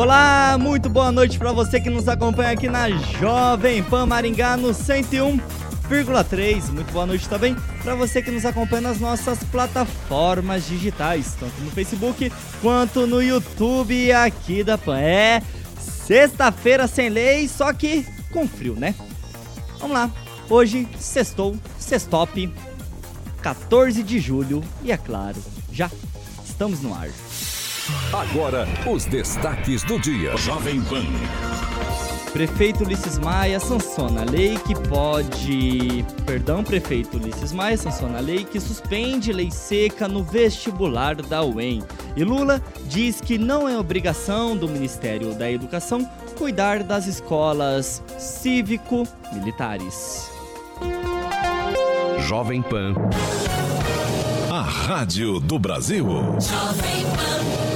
Olá, muito boa noite para você que nos acompanha aqui na Jovem Pan Maringá no 101,3. Muito boa noite também para você que nos acompanha nas nossas plataformas digitais, tanto no Facebook quanto no YouTube aqui da Pan. É sexta-feira sem lei, só que com frio, né? Vamos lá. Hoje, sextou, sextop, 14 de julho e é claro, já estamos no ar. Agora, os destaques do dia. Jovem Pan. Prefeito Ulisses Maia sanciona a lei que pode. Perdão, prefeito Ulisses Maia sanciona a lei que suspende lei seca no vestibular da UEM. E Lula diz que não é obrigação do Ministério da Educação cuidar das escolas cívico-militares. Jovem Pan. A Rádio do Brasil. Jovem Pan.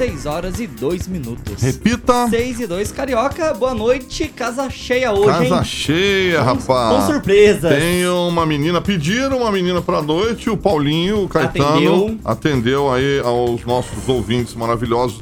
6 horas e 2 minutos. Repita. 6 e 2. Carioca, boa noite. Casa cheia hoje, Casa hein? cheia, rapaz. Com surpresas. Tem uma menina, pediram uma menina pra noite, o Paulinho, o Caetano. Atendeu. Atendeu aí aos nossos ouvintes maravilhosos.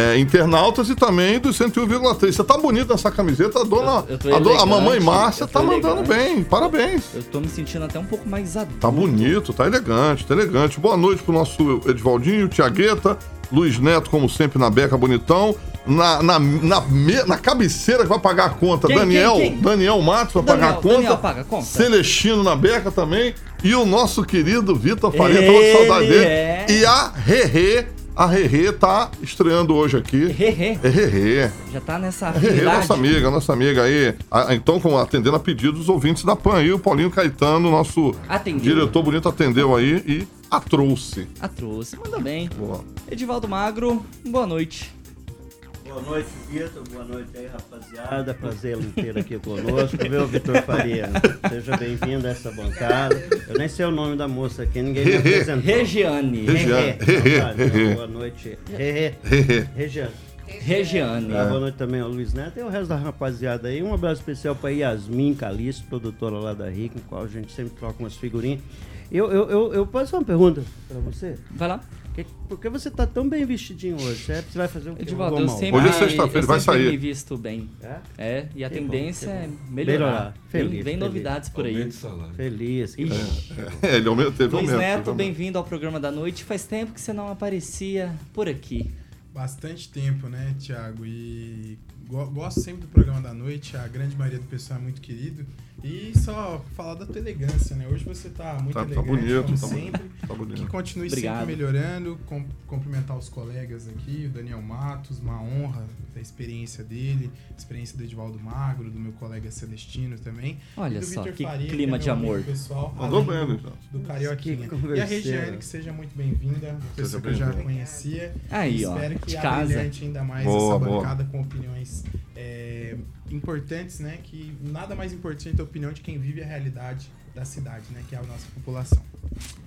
É, internautas e também do 101,3. Você tá bonito nessa camiseta, a dona. Eu- eu tô a, do- a mamãe Márcia tô tá mandando elegante. bem. Parabéns. Eu tô me sentindo até um pouco mais adulto. Tá bonito, tá elegante, tá elegante. Boa noite pro nosso Edivaldinho, Tiagueta, Luiz Neto, como sempre, na beca bonitão. Na, na, na, me- na cabeceira que vai pagar a conta, Quem, Daniel, quem, quem? Daniel Matos vai Daniel, pagar a conta. Daniel paga a conta. Celestino na beca também. E o nosso querido Vitor Faria, tava Ele com saudade dele. é. E a Rerê, a Rerê tá estreando hoje aqui. Rerê. É Rerê. Já tá nessa Rerê, afinidade. nossa amiga, nossa amiga aí. Ah, Então, como atendendo a pedido dos ouvintes da PAN aí, o Paulinho Caetano, nosso Atendeu. diretor bonito, atendeu aí e a trouxe. A trouxe. Manda bem. Boa. Edivaldo Magro, boa noite. Boa noite, Vitor. Boa noite aí, rapaziada. Prazer em ter aqui conosco, viu, Vitor Faria? Seja bem-vindo a essa bancada. Eu nem sei o nome da moça aqui, ninguém me apresentou. Regiane. Regiane. Rê, Então tá, então. Boa noite. Regiane. Regiane. Ah, boa noite também ao Luiz Neto e o resto da rapaziada aí. Um abraço especial para Yasmin Calixto, produtora lá da RIC, com a qual a gente sempre troca umas figurinhas. Eu, eu, eu, eu posso fazer uma pergunta para você? Vai lá. Que- Por que você tá tão bem vestidinho hoje? Você você vai fazer o quê? Edivaldo, eu sempre, Hoje é sexta-feira, vai sair. me visto bem. É? É, e a Que bom, tendência que é bom. melhorar. Melhorar. Vem- Feliz, vem, feliz. novidades por aí. Feliz. Que Ixi. É, ele aumentou, teve Luiz aumento. Neto, bem-vindo ao programa da noite. Faz tempo que você não aparecia por aqui. Bastante tempo, né, Thiago? E go- gosto sempre do programa da noite, a grande maioria do pessoal é muito querido. E só falar da tua elegância, né? Hoje você tá muito Tá, tá elegante, bonito, como tá sempre. bonito. Tá Que bonito. continue Obrigado. sempre melhorando, com- cumprimentar os colegas aqui, o Daniel Matos, uma honra a experiência dele, a experiência do Edivaldo Magro, do meu colega Celestino também. Olha só, Vitor que Faria, clima é de amor. Pessoal, Mandou bem, do, Luizão. do Carioquinha. Que E a. Regiane, que seja muito bem-vinda, pessoa que eu já conhecia. Aí, ó, Espero que de casa. ainda mais Boa, essa boa. bancada com opiniões é, importantes, né? Que nada mais importante é a opinião de quem vive a realidade da cidade, né? Que é a nossa população.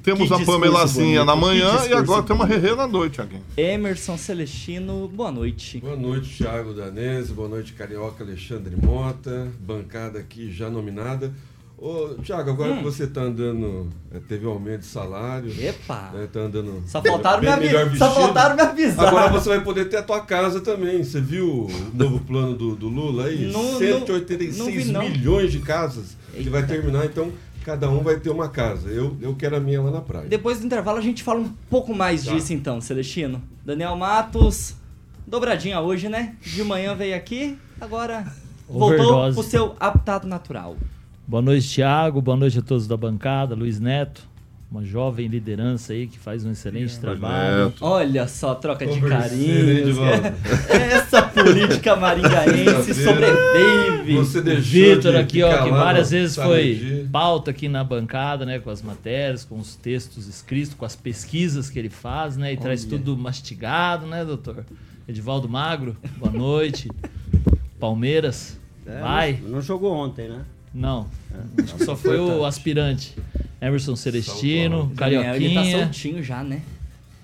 Temos Que a Pamelazinha na manhã e agora tem uma. Rerê na noite, alguém. Emerson Celestino, boa noite. Boa noite, Thiago Danese. Boa noite, Carioca Alexandre Mota. Bancada aqui já nominada. Ô, Thiago, agora Hum. que você tá andando, é, teve um aumento de salário, Epa! né, tá andando Só faltaram, me bem avi- melhor só vestido. faltaram me avisar. Agora você vai poder ter a tua casa também. Você viu o novo plano do, do Lula aí? Não- não- 186 não vi, não. milhões de casas que Eita. vai terminar, então cada um vai ter uma casa. Eu, eu quero a minha lá na praia. Depois do intervalo a gente fala um pouco mais Tá. disso então, Celestino. Daniel Matos, dobradinha hoje, né? De manhã veio aqui, agora voltou Overdose. pro seu habitat natural. Boa noite, Thiago. Boa noite a todos da bancada. Luiz Neto, uma jovem liderança aí que faz um excelente trabalho. Neto. Olha só, troca de carinhos. Edivaldo. Essa política maringaense sobrevive. Você deixou Vitor de aqui, ó, que várias vezes foi de- pauta aqui na bancada, né, com as matérias, com os textos escritos, com as pesquisas que ele faz, né, e traz Olha. tudo mastigado, né, doutor? Edivaldo Magro, boa noite. Palmeiras, É, vai. Não, não jogou ontem, né? Não, acho que só foi o aspirante. Emerson Celestino, Daniel, ele tá Carioquinha soltinho já, né?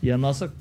e a nossa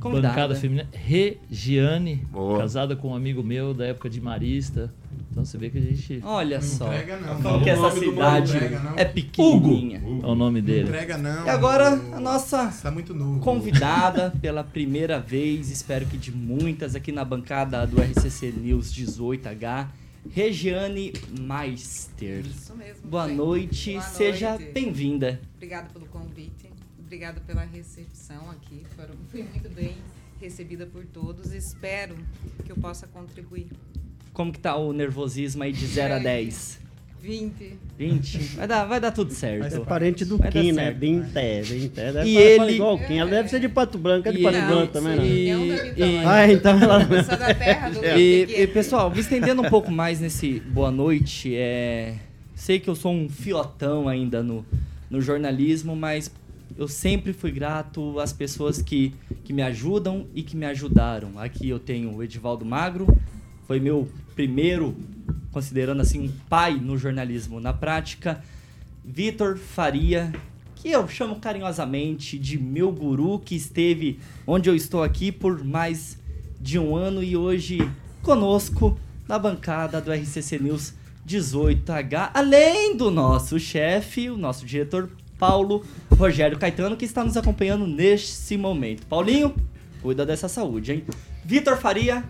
Convidada. bancada feminina, Regiane, Boa. casada com um amigo meu da época de Marista. Então você vê que a gente Olha Não só. entrega não. Como que essa cidade não entrega, não. é pequenininha. é o nome Não dele. entrega não. E agora, a nossa tá muito novo. convidada pela primeira vez, espero que de muitas, aqui na bancada do RCC News 18H, Regiane Meister. Isso mesmo. Boa noite, boa seja bem-vinda. Obrigada pelo convite. Obrigada pela recepção aqui. Foram- Fui muito bem recebida por todos. Espero que eu possa contribuir. Como que tá o nervosismo aí de 0 a É. 10? 20. 20? Vai dar, vai dar tudo certo. ser Parente do Vai Kim, né? certo. Vinté, Vinté. Deve E falar ele- igual o Kim. Ela deve ser de Pato Branco. É de E Pato Branco também? E- da Vitória. e- Ah, então ela... Da terra do E, Piquete. e, pessoal, me estendendo um pouco mais nesse boa noite, é... sei que eu sou um fiotão ainda no, no jornalismo, mas eu sempre fui grato às pessoas que, que me ajudam e que me ajudaram. Aqui eu tenho o Edivaldo Magro, foi meu primeiro, considerando assim, um pai no jornalismo na prática. Vitor Faria, que eu chamo carinhosamente de meu guru, que esteve onde eu estou aqui por mais de um ano e hoje conosco na bancada do RCC News 18H, além do nosso chefe, o nosso diretor Paulo Rogério Caetano, que está nos acompanhando neste momento. Paulinho, cuida dessa saúde, hein? Vitor Faria,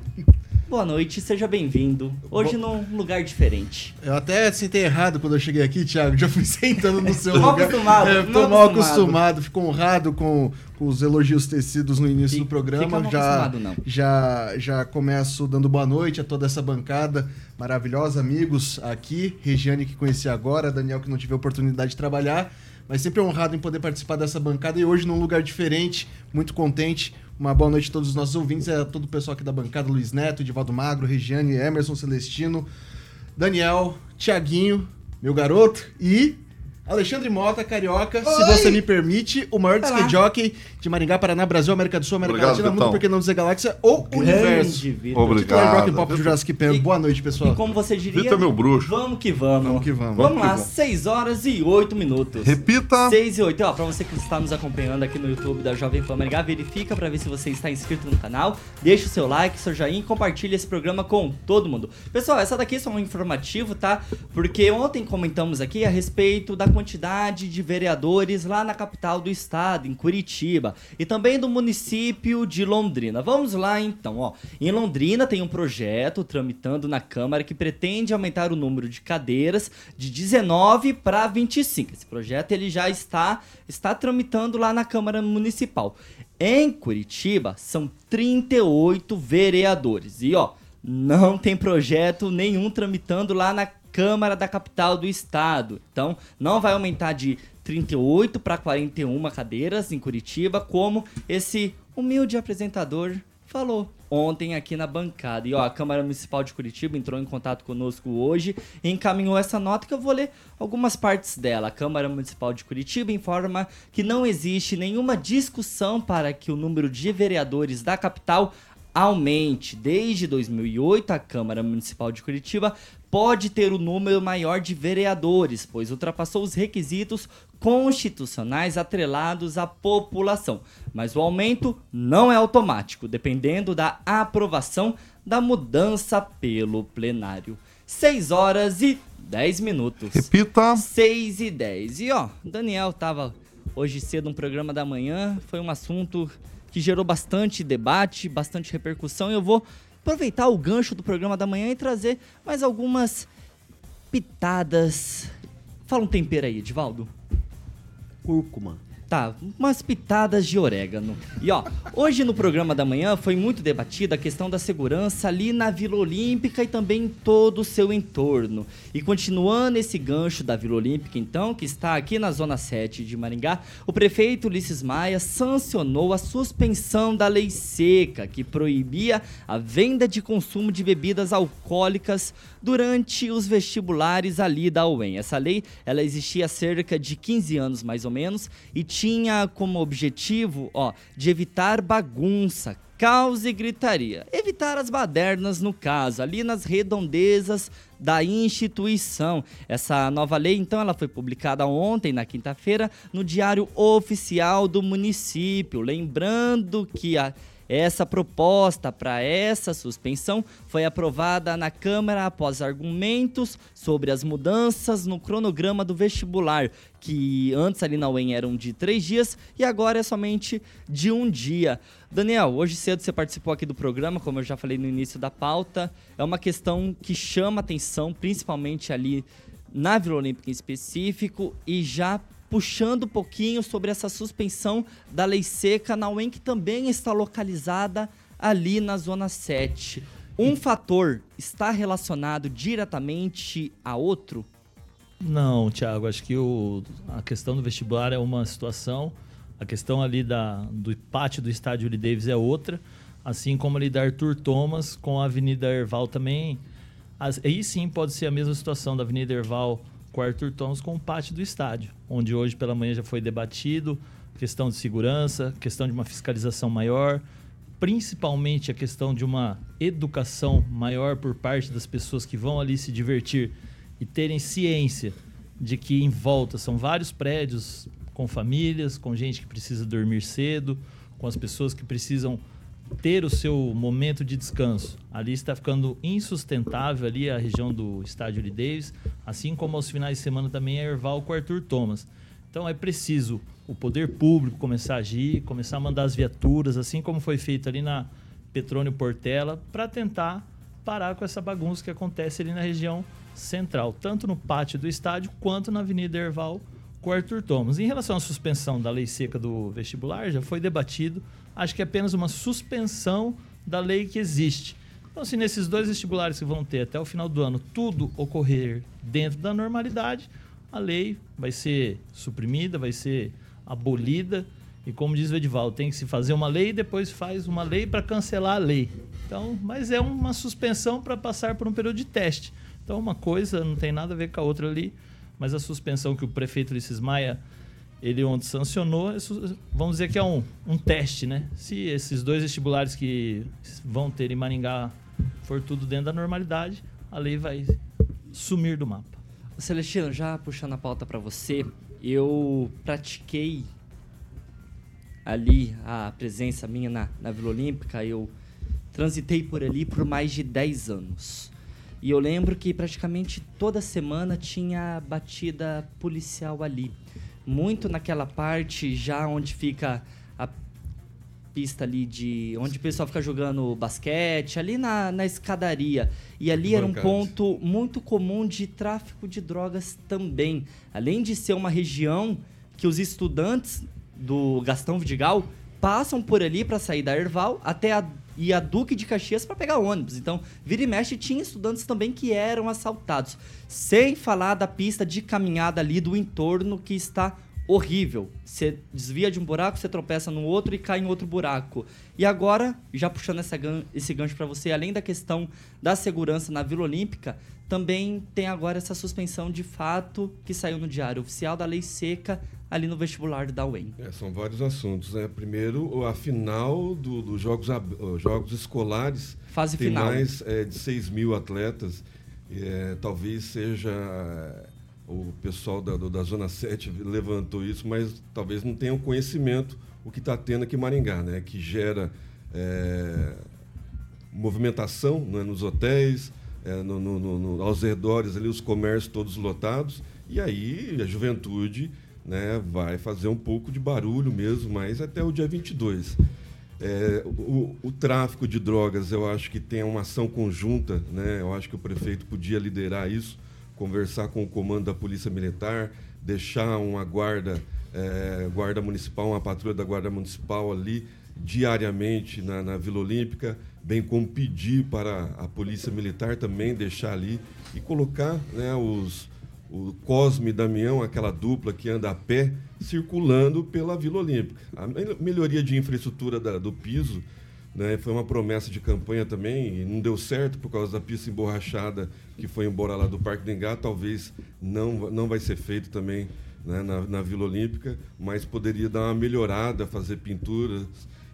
boa noite, seja bem-vindo. Hoje num lugar diferente. Eu até sentei errado quando eu cheguei aqui, Thiago. Já fui sentando no seu lugar. acostumado, É, mal tô mal acostumado. acostumado. Fico honrado com, com os elogios tecidos no início Fica- do programa. já, acostumado, não. já, já começo dando boa noite a toda essa bancada maravilhosa, amigos aqui. Regiane, que conheci agora, Daniel, que não tive a oportunidade de trabalhar. Mas sempre honrado em poder participar dessa bancada e hoje num lugar diferente, muito contente. Uma boa noite a todos os nossos ouvintes, a todo o pessoal aqui da bancada, Luiz Neto, Edivaldo Magro, Regiane, Emerson Celestino, Daniel, Tiaguinho, meu garoto, e Alexandre Mota, carioca, se você me permite, o maior disc jockey de Maringá, Paraná, Brasil, América do Sul, América Obrigado, Latina, mundo, Vitão. por que não dizer galáxia ou universo. Grande, Vitor. Obrigado. Titular de Rock and Pop do Vitor- Jurassic. E- Boa noite, pessoal. E como você diria, Vitor é meu bruxo. vamos que vamos. Vamos que vamos. Vamos Vamos lá, que vamos. 6 horas e 8 minutos. Repita. 6 e 8. Ó, pra você que está nos acompanhando aqui no YouTube da Jovem Pan Maringá, verifica pra ver se você está inscrito no canal, deixa o seu like, seu joinha e compartilha esse programa com todo mundo. Pessoal, essa daqui é só um informativo, tá? Porque ontem comentamos aqui a respeito da quantidade de vereadores lá na capital do estado, em Curitiba, e também do município de Londrina. Vamos lá então, ó. Em Londrina tem um projeto tramitando na Câmara que pretende aumentar o número de cadeiras de 19 para 25. Esse projeto ele já está está tramitando lá na Câmara Municipal. Em Curitiba são 38 vereadores. E ó, não tem projeto nenhum tramitando lá na Câmara da capital do estado. Então, não vai aumentar de 38 para 41 cadeiras em Curitiba, como esse humilde apresentador falou ontem aqui na bancada. E ó, a Câmara Municipal de Curitiba entrou em contato conosco hoje e encaminhou essa nota que eu vou ler algumas partes dela. A Câmara Municipal de Curitiba informa que não existe nenhuma discussão para que o número de vereadores da capital aumente. Desde 2008, a Câmara Municipal de Curitiba pode ter o número maior de vereadores, pois ultrapassou os requisitos constitucionais atrelados à população. Mas o aumento não é automático, dependendo da aprovação da mudança pelo plenário. 6 horas e 10 minutos. Repita. 6 e 10. E ó, o Daniel tava hoje cedo no programa da manhã, foi um assunto que gerou bastante debate, bastante repercussão. E eu vou aproveitar o gancho do programa da manhã e trazer mais algumas pitadas. Fala um tempero aí, Edivaldo. Cúrcuma. Tá, umas pitadas de orégano. E ó, hoje no programa da manhã foi muito debatida a questão da segurança ali na Vila Olímpica e também em todo o seu entorno. E continuando esse gancho da Vila Olímpica, então, que está aqui na Zona 7 de Maringá, o prefeito Ulisses Maia sancionou a suspensão da lei seca, que proibia a venda de consumo de bebidas alcoólicas durante os vestibulares ali da UEM. Essa lei, ela existia há cerca de 15 anos mais ou menos e tinha como objetivo, ó, de evitar bagunça, caos e gritaria. Evitar as badernas, no caso, ali nas redondezas da instituição. Essa nova lei, então, ela foi publicada ontem, na quinta-feira, no Diário Oficial do município. Lembrando que a essa proposta para essa suspensão foi aprovada na Câmara após argumentos sobre as mudanças no cronograma do vestibular, que antes ali na UEM eram de três dias e agora é somente de um dia. Daniel, hoje cedo você participou aqui do programa, como eu já falei no início da pauta. É uma questão que chama atenção, principalmente ali na Vila Olímpica em específico, e já puxando um pouquinho sobre essa suspensão da lei seca na UEM, que também está localizada ali na Zona 7. Um fator está relacionado diretamente a outro? Não, Thiago, acho que o, a questão do vestibular é uma situação, a questão ali da, do pátio do estádio Lee Davis é outra, assim como ali da Arthur Thomas com a Avenida Erval também. As, aí sim pode ser a mesma situação da Avenida Erval com Arthur Thomas com o pátio do estádio, onde hoje pela manhã já foi debatido questão de segurança, questão de uma fiscalização maior, principalmente a questão de uma educação maior por parte das pessoas que vão ali se divertir e terem ciência de que em volta são vários prédios com famílias, com gente que precisa dormir cedo, com as pessoas que precisam ter o seu momento de descanso. Ali está ficando insustentável ali a região do estádio de Davis, assim como aos finais de semana também é Erval com Arthur Thomas. Então é preciso o poder público começar a agir, começar a mandar as viaturas, assim como foi feito ali na Petrônio Portela, para tentar parar com essa bagunça que acontece ali na região central, tanto no pátio do estádio quanto na Avenida Erval com Arthur Thomas. Em relação à suspensão da lei seca do vestibular, já foi debatido acho que é apenas uma suspensão da lei que existe. Então, se nesses dois vestibulares que vão ter até o final do ano tudo ocorrer dentro da normalidade, a lei vai ser suprimida, vai ser abolida. E como diz o Edivaldo, tem que se fazer uma lei e depois faz uma lei para cancelar a lei. Então, mas é uma suspensão para passar por um período de teste. Então, uma coisa não tem nada a ver com a outra ali, mas a suspensão que o prefeito Ulisses Maia ele ontem sancionou, vamos dizer que é um, um teste, né? Se esses dois vestibulares que vão ter em Maringá for tudo dentro da normalidade, a lei vai sumir do mapa. Celestino, já puxando a pauta para você, eu pratiquei ali a presença minha na, na Vila Olímpica, eu transitei por ali por mais de 10 anos. E eu lembro que praticamente toda semana tinha batida policial ali muito naquela parte já onde fica a pista ali de. onde o pessoal fica jogando basquete, ali na, na escadaria. E ali era um ponto muito comum de tráfico de drogas também. Além de ser uma região que os estudantes do Gastão Vidigal passam por ali para sair da Erval até a e a Duque de Caxias para pegar ônibus. Então, vira e mexe tinha estudantes também que eram assaltados. Sem falar da pista de caminhada ali do entorno que está horrível. Você desvia de um buraco, você tropeça no outro e cai em outro buraco. E agora, já puxando essa, esse gancho para você, além da questão da segurança na Vila Olímpica, também tem agora essa suspensão de fato que saiu no Diário Oficial da Lei Seca ali no vestibular da UEM. É, são vários assuntos. Né? Primeiro, a final dos do Jogos, Jogos Escolares. Fase tem final. mais é, de 6 mil atletas. É, talvez seja o pessoal da, da Zona 7 levantou isso, mas talvez não tenham conhecimento o que está tendo aqui em Maringá, né? que gera é, movimentação né? nos hotéis, é, no, no, no, aos redores ali, os comércios todos lotados, e aí a juventude né, vai fazer um pouco de barulho mesmo, mas até o dia 22. É, o, o, tráfico de drogas, eu acho que tem uma ação conjunta, né? eu acho que o prefeito podia liderar isso, conversar com o comando da Polícia Militar, deixar uma guarda, é, guarda municipal, uma patrulha da Guarda Municipal ali diariamente na, na Vila Olímpica, bem como pedir para a Polícia Militar também deixar ali e colocar né, os, o Cosme e Damião, aquela dupla que anda a pé, circulando pela Vila Olímpica. A melhoria de infraestrutura da, do piso né, foi uma promessa de campanha também e não deu certo por causa da pista emborrachada que foi embora lá do Parque do Engá. Talvez não, não vai ser feito também né, na, na Vila Olímpica, mas poderia dar uma melhorada, fazer pinturas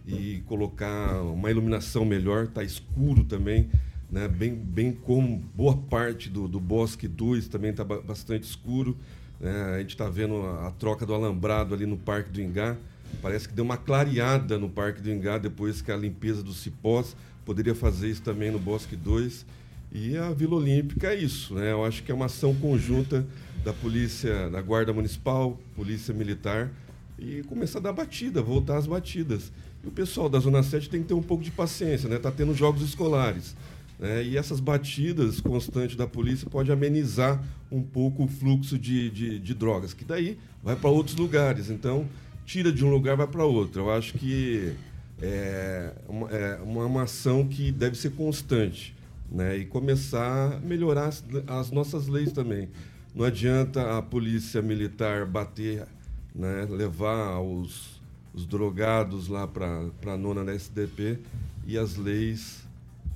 e colocar uma iluminação melhor, está escuro também, né? bem, bem como boa parte do, do Bosque 2 também está bastante escuro. Né? A gente está vendo a, a, troca do alambrado ali no Parque do Ingá. Parece que deu uma clareada no Parque do Ingá depois que a limpeza dos cipós. Poderia fazer isso também no Bosque 2. E a Vila Olímpica é isso. Né? Eu acho que é uma ação conjunta da Polícia, da Guarda Municipal, Polícia Militar, e começar a dar batida, voltar às batidas. E o pessoal da Zona 7 tem que ter um pouco de paciência, né? Está tendo jogos escolares. Né? E essas batidas constantes da polícia pode amenizar um pouco o fluxo de, de, de drogas, que daí vai para outros lugares. Então, tira de um lugar vai para outro. Eu acho que é uma, é uma ação que deve ser constante né? e começar a melhorar as, as nossas leis também. Não adianta a polícia militar bater, né? levar os, os drogados lá para a nona da SDP e as leis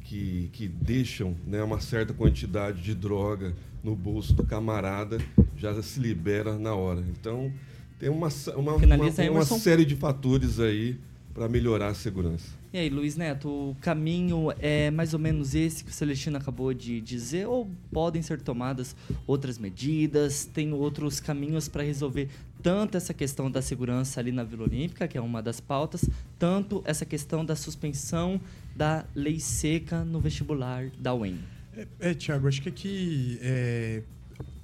que, que deixam né, uma certa quantidade de droga no bolso do camarada já se libera na hora. Então, tem uma, uma, uma, uma série de fatores aí para melhorar a segurança. E aí, Luiz Neto, o caminho é mais ou menos esse que o Celestino acabou de dizer, ou podem ser tomadas outras medidas? Tem outros caminhos para resolver tanto essa questão da segurança ali na Vila Olímpica, que é uma das pautas, tanto essa questão da suspensão da lei seca no vestibular da UEM? É, é Tiago, acho que aqui é,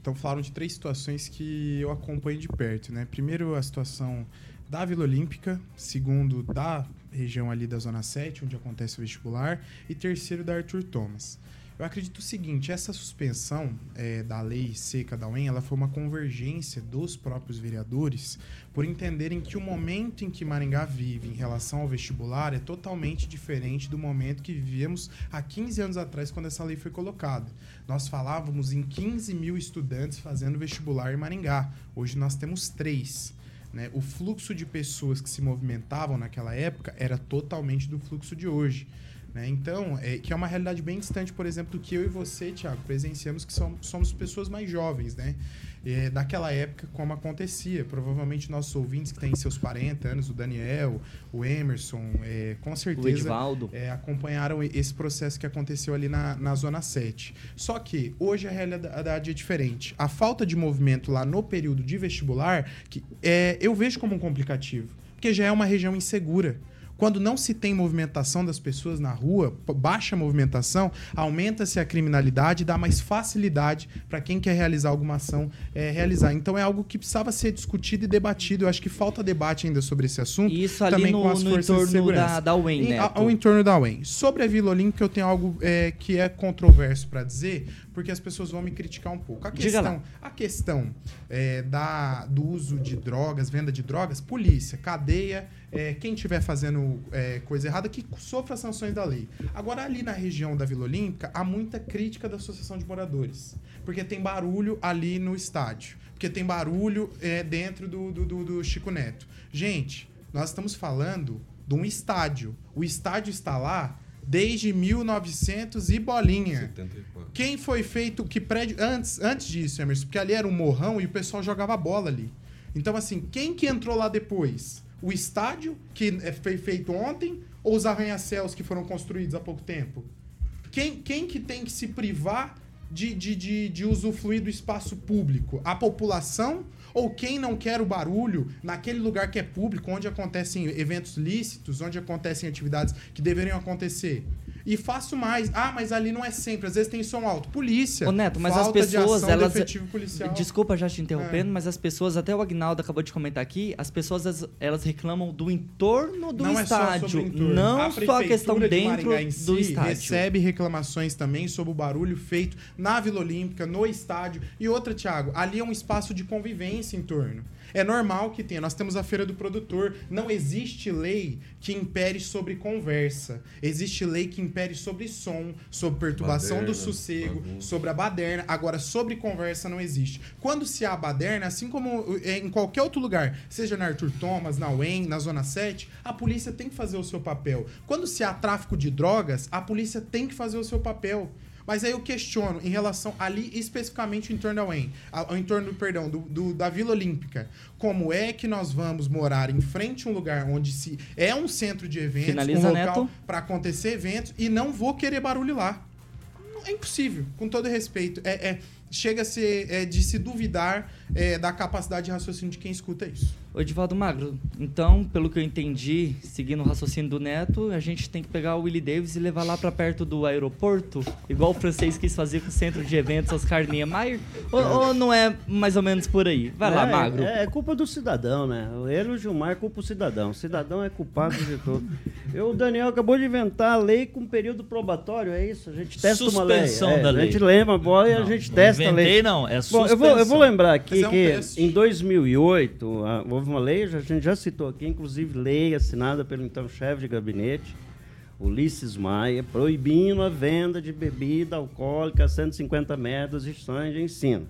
então falaram de três situações que eu acompanho de perto, né? Primeiro a situação da Vila Olímpica, segundo da região ali da Zona 7, onde acontece o vestibular, e terceiro da Arthur Thomas. Eu acredito o seguinte, essa suspensão é, da lei seca da UEM, ela foi uma convergência dos próprios vereadores por entenderem que o momento em que Maringá vive em relação ao vestibular é totalmente diferente do momento que vivíamos há 15 anos atrás, quando essa lei foi colocada. Nós falávamos em 15 mil estudantes fazendo vestibular em Maringá. Hoje nós temos três. Né? O fluxo de pessoas que se movimentavam naquela época era totalmente do fluxo de hoje. Né? Então, é, que é uma realidade bem distante, por exemplo, do que eu e você, Tiago, presenciamos, que somos, somos pessoas mais jovens, né? É, daquela época, como acontecia. Provavelmente nossos ouvintes que têm seus 40 anos, o Daniel, o Emerson, é, com certeza é, acompanharam esse processo que aconteceu ali na, na Zona 7. Só que hoje a realidade é diferente. A falta de movimento lá no período de vestibular, que é, eu vejo como um complicativo, porque já é uma região insegura. Quando não se tem movimentação das pessoas na rua, baixa movimentação, aumenta-se a criminalidade, dá mais facilidade para quem quer realizar alguma ação é, realizar. Então é algo que precisava ser discutido e debatido. Eu acho que falta debate ainda sobre esse assunto. Isso ali também no, com as no forças entorno de da, da UEM, né? Ao entorno da UEM. Sobre a Vila Olímpica, eu tenho algo é, que é controverso para dizer, porque as pessoas vão me criticar um pouco. A questão, a questão é, da, do uso de drogas, venda de drogas, polícia, cadeia é, quem estiver fazendo é, coisa errada que sofra sanções da lei. Agora, ali na região da Vila Olímpica, há muita crítica da Associação de Moradores, porque tem barulho ali no estádio, porque tem barulho é, dentro do, do, do, do Chico Neto. Gente, nós estamos falando de um estádio. O estádio está lá desde 1900 e bolinha. 74. Quem foi feito que prédio antes antes disso, Emerson? Porque ali era um morrão e o pessoal jogava bola ali. Então assim, quem que entrou lá depois? O estádio, que é foi feito ontem, ou os arranha-céus que foram construídos há pouco tempo? Quem, quem que tem que se privar de, de, de, de usufruir do espaço público? A população ou quem não quer o barulho naquele lugar que é público, onde acontecem eventos lícitos, onde acontecem atividades que deveriam acontecer? E faço mais. Ah, mas ali não é sempre. Às vezes tem som alto. Polícia. Ô, Neto, mas as pessoas, elas. Desculpa já te interrompendo, é. mas as pessoas, até o Agnaldo acabou de comentar aqui, as pessoas elas reclamam do entorno do não estádio. É só entorno. Não a só a questão de dentro em si do estádio. recebe reclamações também sobre o barulho feito na Vila Olímpica, no estádio. E outra, Thiago, ali é um espaço de convivência em torno. É normal que tenha. Nós temos a feira do produtor. Não existe lei que impere sobre conversa. Existe lei que impere sobre som, sobre perturbação baderna, do sossego, bagunça. sobre a baderna. Agora, sobre conversa não existe. Quando se há baderna, assim como é, em qualquer outro lugar, seja na Arthur Thomas, na UEM, na Zona 7, a polícia tem que fazer o seu papel. Quando se há tráfico de drogas, a polícia tem que fazer o seu papel. Mas aí eu questiono em relação ali especificamente em torno da UEM, ao em torno, perdão, do, do- da Vila Olímpica. Como é que nós vamos morar em frente a um lugar onde se é um centro de eventos, Finaliza, um local para acontecer eventos e não vou querer barulho lá? É impossível, com todo respeito. É, é- chega a ser é, de se duvidar é, da capacidade de raciocínio de quem escuta isso. Ô, Edivaldo Magro, então, pelo que eu entendi, seguindo o raciocínio do Neto, a gente tem que pegar o Willie Davis e levar lá pra perto do aeroporto, igual o francês quis fazer com o centro de eventos Oscar Niemeyer? Ou, ou não é mais ou menos por aí? Vai lá, É, Magro. É, é culpa do cidadão, né? Ele o Gilmar culpa o cidadão. O cidadão é culpado de tudo. Eu, o Daniel acabou de inventar a lei com período probatório, é isso? A gente testa uma lei. Suspensão É, da A lei. gente lembra a bola e a gente testa a lei. inventei, não, é Bom, eu vou, eu vou lembrar aqui é um que teste. em 2008 ah, houve uma lei, já- a gente já citou aqui, inclusive lei assinada pelo então chefe de gabinete, Ulisses Maia, proibindo a venda de bebida alcoólica a 150 metros de instituições de ensino.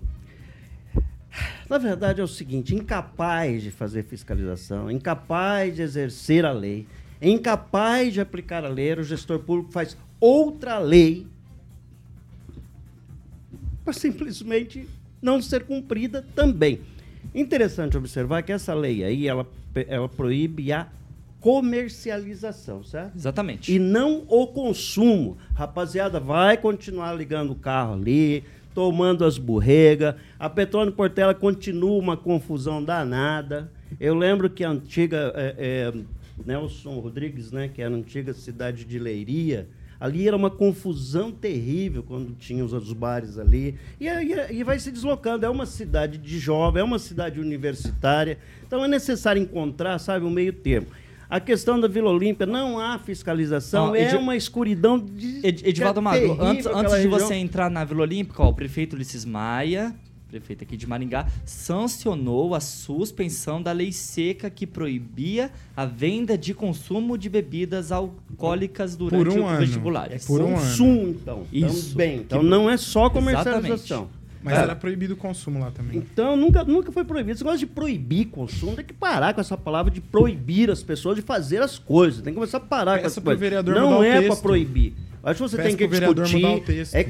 Na verdade é o seguinte, incapaz de fazer fiscalização, incapaz de exercer a lei, incapaz de aplicar a lei, o gestor público faz outra lei para simplesmente não ser cumprida também. Interessante observar que essa lei aí, ela, ela proíbe a comercialização, certo? Exatamente. E não o consumo. Rapaziada, vai continuar ligando o carro ali, tomando as borregas. A Petróleo Portela continua uma confusão danada. Eu lembro que a antiga é, é, Nelson Rodrigues, né, que era a antiga cidade de Leiria, ali era uma confusão terrível quando tinha os, os bares ali. E, aí- e vai se deslocando. É uma cidade de jovem, é uma cidade universitária. Então é necessário encontrar, sabe, um meio termo. A questão da Vila Olímpia, não há fiscalização, Ó, é uma escuridão de. Ed- Edivaldo é Magro, antes, antes de região. você entrar na Vila Olímpica, ó, o prefeito Ulisses Maia, prefeito aqui de Maringá, sancionou a suspensão da lei seca que proibia a venda de consumo de bebidas alcoólicas durante Por um o ano. vestibular. É por um ano. Consumo, então. Isso. Também. Então Que- não é só comercialização. Mas É. era proibido o consumo lá também. Então nunca, nunca foi proibido. Esse negócio de proibir consumo, tem que parar com essa palavra de proibir as pessoas de fazer as coisas. Tem que começar a parar com essa coisa. vereador Não é para proibir. Acho que você Peça tem que discutir. mudar o texto. É,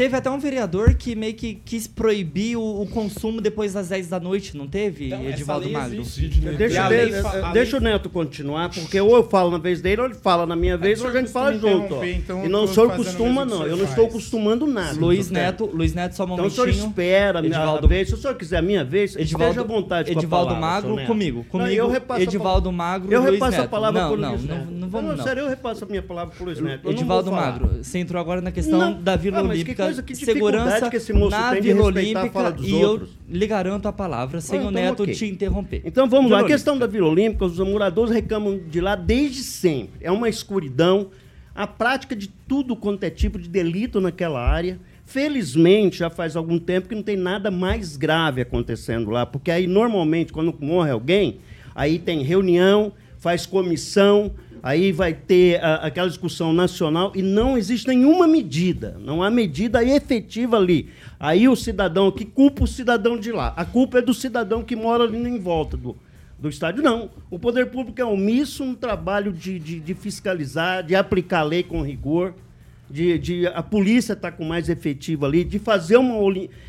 Teve até um vereador que meio que quis proibir o, o consumo depois das 10 da noite, não teve, Então, Edivaldo lei Magro? existe. E Deixa, lei a deixa lei- o Neto continuar, porque ou eu falo na vez dele, ou ele fala na minha vez, o ou a gente fala junto. então e não sou costuma, não. Eu não estou faz. costumando nada. Luiz Então, Neto, Luiz Neto, só um Então o senhor momentinho. espera a minha Edivaldo- vez. Se o senhor quiser a minha vez, Edivaldo- esteja à vontade com a Edivaldo palavra, Magro Neto. comigo. Não, Comigo, eu repasso a Edivaldo Magro Eu repasso a palavra pro não, Luiz não, Neto. não vamos não. sério, eu repasso a minha palavra pro Luiz Neto. Edivaldo. Magro, você entrou agora na questão da Vila Ah, Olímpica, coisa, que segurança que esse moço na tem de Vila a Olímpica fala dos e outros. eu lhe garanto a palavra sem Ah, o então Neto ok. te interromper. Então vamos Vila lá. A questão da Vila Olímpica, os moradores reclamam de lá desde sempre. É uma escuridão, a prática de tudo quanto é tipo de delito naquela área. Felizmente, já faz algum tempo que não tem nada mais grave acontecendo lá, porque aí normalmente quando morre alguém, aí tem reunião, faz comissão, aí vai ter ah, aquela discussão nacional e não existe nenhuma medida, não há medida efetiva ali. Aí o cidadão que culpa o cidadão de lá, a culpa é do cidadão que mora ali em volta do, do estádio, não. O poder público é omisso no trabalho de, de, de fiscalizar, de aplicar a lei com rigor, de, de a polícia estar com mais efetivo ali, de fazer uma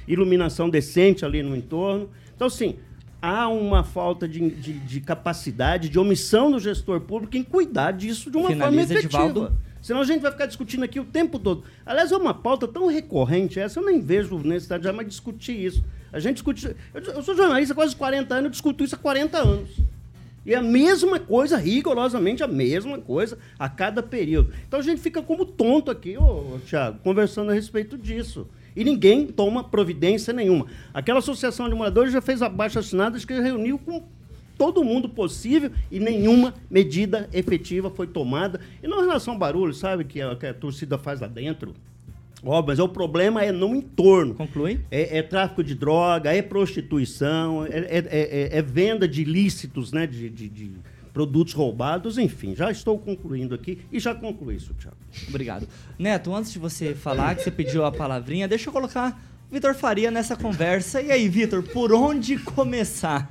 iluminação decente ali no entorno. Então, assim, há uma falta de, de, de capacidade, de omissão do gestor público em cuidar disso de uma Finaliza, forma efetiva. Edivaldo. Senão a gente vai ficar discutindo aqui o tempo todo. Aliás, é uma pauta tão recorrente essa, eu nem vejo necessidade de jamais discutir isso. A gente discute. Eu, sou jornalista há quase 40 anos, eu discuto isso há 40 anos. E a mesma coisa, rigorosamente a mesma coisa, a cada período. Então a gente fica como tonto aqui, ô, Tiago, conversando a respeito disso. E ninguém toma providência nenhuma. Aquela associação de moradores já fez abaixo assinadas que reuniu com todo mundo possível e nenhuma medida efetiva foi tomada. E não em relação ao barulho, sabe, que a, que a torcida faz lá dentro. Ó, mas o problema é no entorno. Conclui. É, é tráfico de droga, é prostituição, é, é- é- é venda de ilícitos, né? De, de- de produtos roubados, enfim. Já estou concluindo aqui e já concluí isso, Thiago. Obrigado. Neto, antes de você falar que você pediu a palavrinha, deixa eu colocar o Vitor Faria nessa conversa. E aí, Vitor, por onde começar?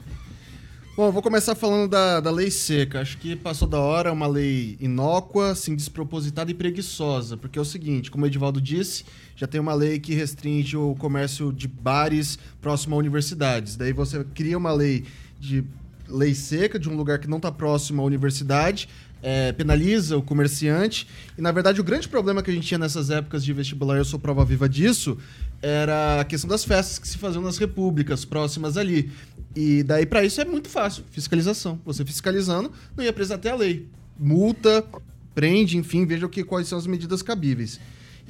Bom, vou começar falando da, da lei seca. Acho que passou da hora, é uma lei inócua, assim, despropositada e preguiçosa. Porque é o seguinte, como o Edivaldo disse, já tem uma lei que restringe o comércio de bares próximo a universidades. Daí você cria uma lei de lei seca, de um lugar que não está próximo à universidade, é, penaliza o comerciante. E, na verdade, o grande problema que a gente tinha nessas épocas de vestibular, eu sou prova viva disso, era a questão das festas que se faziam nas repúblicas próximas ali. E daí, para isso, é muito fácil. Fiscalização. Você fiscalizando, não ia precisar ter a lei. Multa, prende, enfim, veja o que, quais são as medidas cabíveis.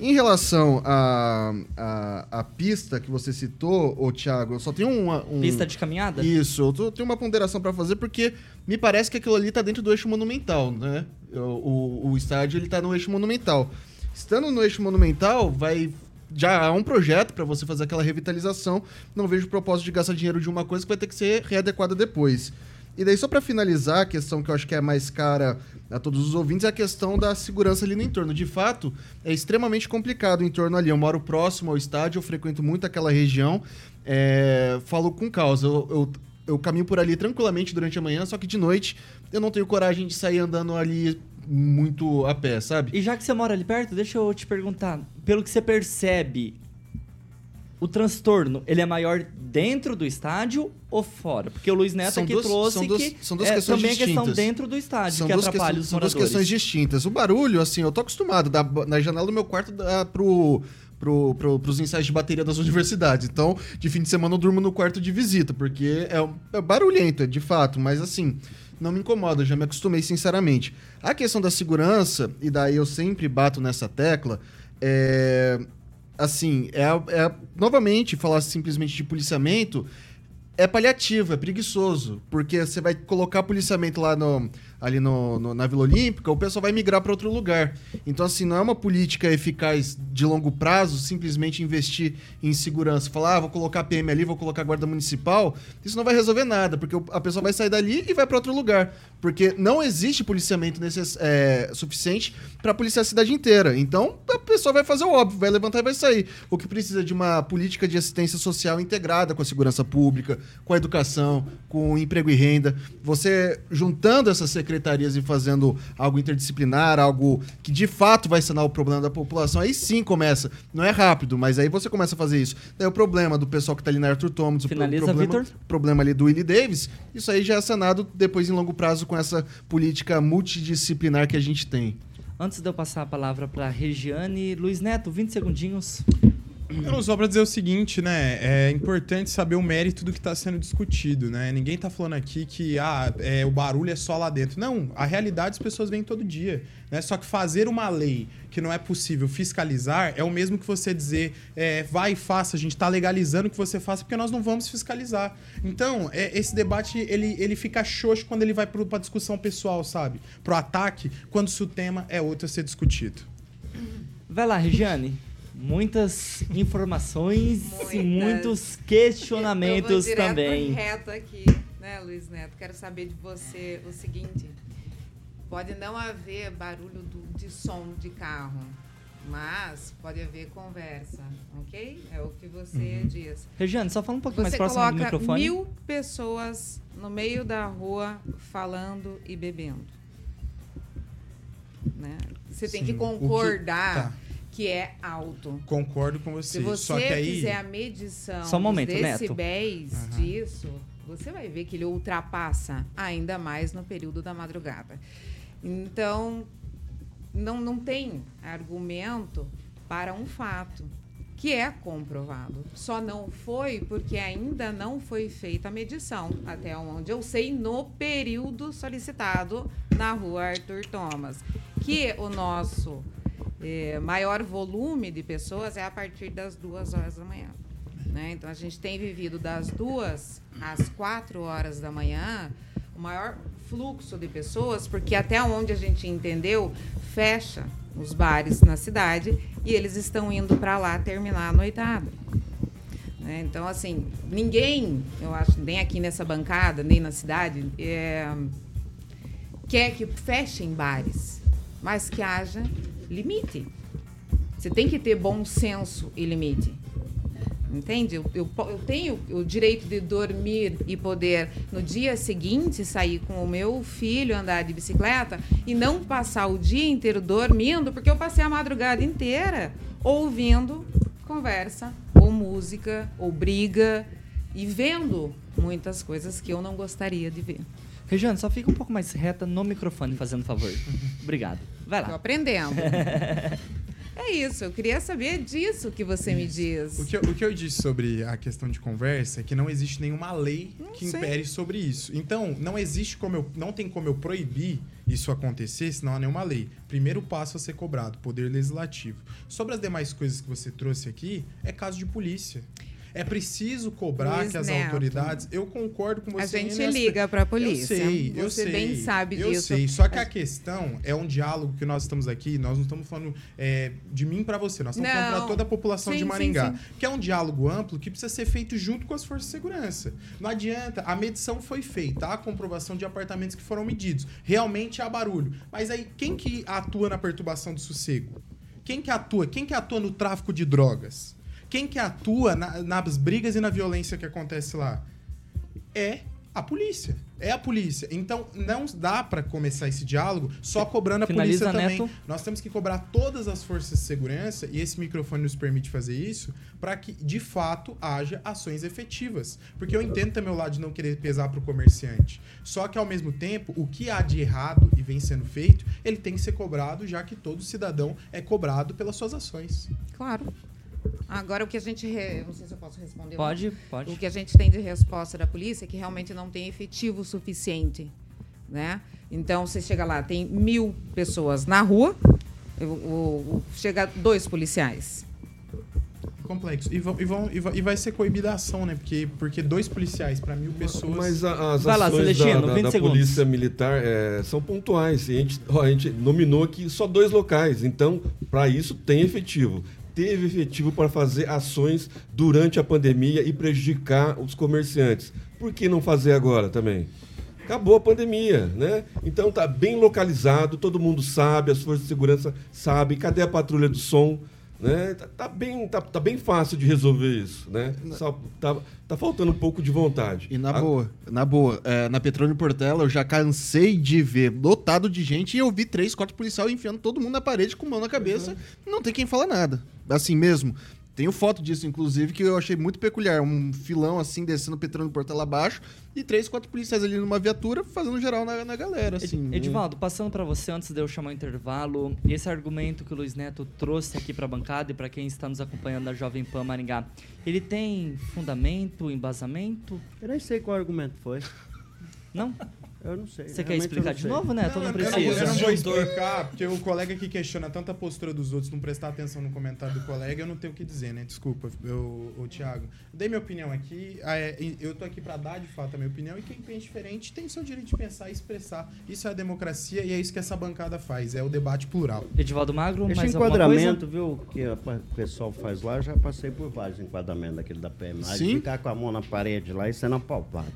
Em relação à a, a, pista que você citou, ô Thiago, eu só tenho uma. Um... Pista de caminhada? Isso, eu tô, tenho uma ponderação para fazer porque me parece que aquilo ali tá dentro do eixo monumental, né? O, o, o estádio ele tá no eixo monumental. Estando no eixo monumental, vai já há um projeto para você fazer aquela revitalização. Não vejo propósito de gastar dinheiro de uma coisa que vai ter que ser readequada depois. E daí, só para finalizar, a questão que eu acho que é mais cara a todos os ouvintes é a questão da segurança ali no entorno. De fato, é extremamente complicado o entorno ali. Eu moro próximo ao estádio, eu frequento muito aquela região. É... Falo com causa. Eu, eu, eu caminho por ali tranquilamente durante a manhã, só que de noite eu não tenho coragem de sair andando ali muito a pé, sabe? E já que você mora ali perto, deixa eu te perguntar. Pelo que você percebe, o transtorno, ele é maior dentro do estádio ou fora? Porque o Luiz Neto são aqui duas, trouxe são duas, que são duas é, questões também distintas. a questão dentro do estádio são que atrapalha questões, os São duas moradores. questões distintas. O barulho, assim, eu tô acostumado. Da, na janela do meu quarto dá pro... Pro, pro, pros ensaios de bateria das universidades. Então, de fim de semana eu durmo no quarto de visita, porque é, é barulhento, é de fato, mas assim, não me incomoda, já me acostumei sinceramente. A questão da segurança, e daí eu sempre bato nessa tecla, é. Assim, é, é novamente, falar simplesmente de policiamento é paliativo, é preguiçoso, porque você vai colocar policiamento lá no, ali no, no, na Vila Olímpica, o pessoal vai migrar para outro lugar. Então, assim, não é uma política eficaz de longo prazo simplesmente investir em segurança. Falar, ah, vou colocar PM ali, vou colocar guarda municipal. Isso não vai resolver nada, porque a pessoa vai sair dali e vai para outro lugar. Porque não existe policiamento necess, é, suficiente para policiar a cidade inteira. Então, a pessoa vai fazer o óbvio, vai levantar e vai sair. O que precisa de uma política de assistência social integrada com a segurança pública, com a educação, com o emprego e renda. Você juntando essas e fazendo algo interdisciplinar, algo que de fato vai sanar o problema da população, aí sim começa. Não é rápido, mas aí você começa a fazer isso. Daí o problema do pessoal que está ali na Arthur Thomas, Finaliza, o problema, problema ali do Willie Davis, isso aí já é sanado depois em longo prazo com essa política multidisciplinar que a gente tem. Antes de eu passar a palavra para Regiane, Luiz Neto, 20 segundinhos. Não, só para dizer o seguinte, né? É importante saber o mérito do que está sendo discutido, né? Ninguém está falando aqui que ah, é, o barulho é só lá dentro. Não, a realidade as pessoas vêm todo dia. Né? Só que fazer uma lei que não é possível fiscalizar é o mesmo que você dizer é, vai e faça, a gente está legalizando que você faça porque nós não vamos fiscalizar. Então, é, esse debate ele, ele fica xoxo quando ele vai para discussão pessoal, sabe? Pro ataque, quando se o tema é outro a ser discutido. Vai lá, Regiane. Muitas informações e Muitas. muitos Eu questionamentos vou direto também. reto aqui, né, Luiz Neto? Quero saber de você o seguinte: pode não haver barulho do- de som de carro, mas pode haver conversa, ok? É o que você diz. Regiane, só fala um pouquinho mais Você próximo do coloca microfone. mil pessoas no meio da rua falando e bebendo. Né? Você tem que Sim. O que- concordar tá. Que é alto. Concordo com você. Se você Só que aí. fizer a medição Só um momento, dos Neto. decibéis disso, você vai ver que ele ultrapassa ainda mais no período da madrugada. Então, não, não tem argumento para um fato que é comprovado. Só não foi porque ainda não foi feita a medição, até onde eu sei, no período solicitado na rua Arthur Thomas. Que o nosso eh, maior volume de pessoas é a partir das duas horas da manhã. né? Então, a gente tem vivido das duas às quatro horas da manhã o maior fluxo de pessoas, porque até onde a gente entendeu, fecha os bares na cidade e eles estão indo para lá terminar a noitada. né? Então, assim, ninguém, eu acho, nem aqui nessa bancada, nem na cidade, é, quer que fechem bares, mas que haja limite. Você tem que ter bom senso e limite. Entende? Eu, eu, eu tenho o direito de dormir e poder, no dia seguinte, sair com o meu filho, andar de bicicleta e não passar o dia inteiro dormindo, porque eu passei a madrugada inteira ouvindo conversa, ou música, ou briga, e vendo muitas coisas que eu não gostaria de ver. Regiane, só fica um pouco mais reta no microfone, fazendo favor. Obrigado. Vai Tô lá. aprendendo. é isso, eu queria saber disso que você me diz. O que, eu, o que eu disse sobre a questão de conversa é que não existe nenhuma lei Não que sei. impere sobre isso. Então, não existe como eu. Não tem como eu proibir isso acontecer se não há nenhuma lei. Primeiro passo a ser cobrado, poder legislativo. Sobre as demais coisas que você trouxe aqui, é caso de polícia. É preciso cobrar Luiz que as Neto. autoridades. Eu concordo com A você. gente nessa- liga pra polícia. Eu sei, eu Você sei. bem sabe eu disso. sei. Só que a questão é um diálogo que nós estamos aqui. Nós não estamos falando é, de mim pra você. Nós estamos falando Não. pra toda a população Sim, de sim, Maringá. sim. Que é um diálogo amplo que precisa ser feito junto com as forças de segurança. Não adianta. A medição foi feita, há a comprovação de apartamentos que foram medidos. Realmente há barulho. Mas aí, quem que atua na perturbação do sossego? Quem que atua? Quem que atua no tráfico de drogas? Quem que atua na- nas brigas e na violência que acontece lá? É a polícia. É a polícia. Então, não dá pra começar esse diálogo só cobrando a Finaliza, polícia também. Neto. Nós temos que cobrar todas as forças de segurança, e esse microfone nos permite fazer isso, para que, de fato, haja ações efetivas. Porque eu entendo também o lado de não querer pesar para o comerciante. Só que, ao mesmo tempo, o que há de errado e vem sendo feito, ele tem que ser cobrado, já que todo cidadão é cobrado pelas suas ações. Claro. Agora, o que a gente. re- Não sei se eu posso responder. Pode, pode. O que a gente tem de resposta da polícia é que realmente não tem efetivo suficiente. Né? Então, você chega lá, tem mil pessoas na rua, o- o- chega dois policiais. Complexo. E, vão, e, vão, e, vai, e vai ser coibida a ação, né? Porque, porque dois policiais para mil pessoas. Mas a- as Vai lá, ações da, da- 20 da polícia militar é, são pontuais. E a, gente, a gente nominou aqui só dois locais. Então, para isso, tem efetivo. Teve efetivo para fazer ações durante a pandemia e prejudicar os comerciantes. Por que não fazer agora também? Acabou a pandemia, né? Então tá bem localizado, todo mundo sabe, as forças de segurança sabem. Cadê a patrulha do som? Né? Tá, tá bem, tá, tá bem fácil de resolver isso, né? Só tá, tá faltando um pouco de vontade. E na A- boa, na boa, é, na Petrônio Portela eu já cansei de ver lotado de gente e eu vi três, quatro policiais enfiando todo mundo na parede com mão na cabeça. Não tem quem fala nada. Assim mesmo. Tenho foto disso, inclusive, que eu achei muito peculiar. Um filão assim, descendo Petrônio Portela abaixo e três, quatro policiais ali numa viatura fazendo geral na, na galera, Ed- assim. Edivaldo, passando para você antes de eu chamar o intervalo, esse argumento que o Luiz Neto trouxe aqui para a bancada e para quem está nos acompanhando da Jovem Pan Maringá, ele tem fundamento, embasamento? Eu nem sei qual argumento foi. Não? Eu não sei. Você quer explicar não de novo, Neto? Não, eu, precisa. eu não vou explicar, porque o colega que questiona tanta postura dos outros, não prestar atenção no comentário do colega, eu não tenho o que dizer, né? Desculpa, eu, o Thiago. Dei minha opinião aqui, é, e eu tô aqui pra dar de fato a minha opinião, e quem pensa diferente tem o seu direito de pensar e expressar. Isso é a democracia e é isso que essa bancada faz, é o debate plural. Edivaldo Magro, Esse mais enquadramento, coisa? viu, que o pessoal faz lá, eu já passei por vários enquadramentos daquele da PM. lá, de Sim. ficar com a mão na parede lá e sendo apalpado.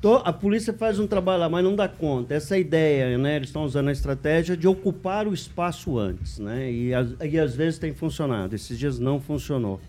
Tô- a polícia faz um trabalho lá, mas não dá conta. Essa ideia, né? Eles estão usando a estratégia de ocupar o espaço antes, né? E, às- e às vezes tem funcionado. Esses dias não funcionou.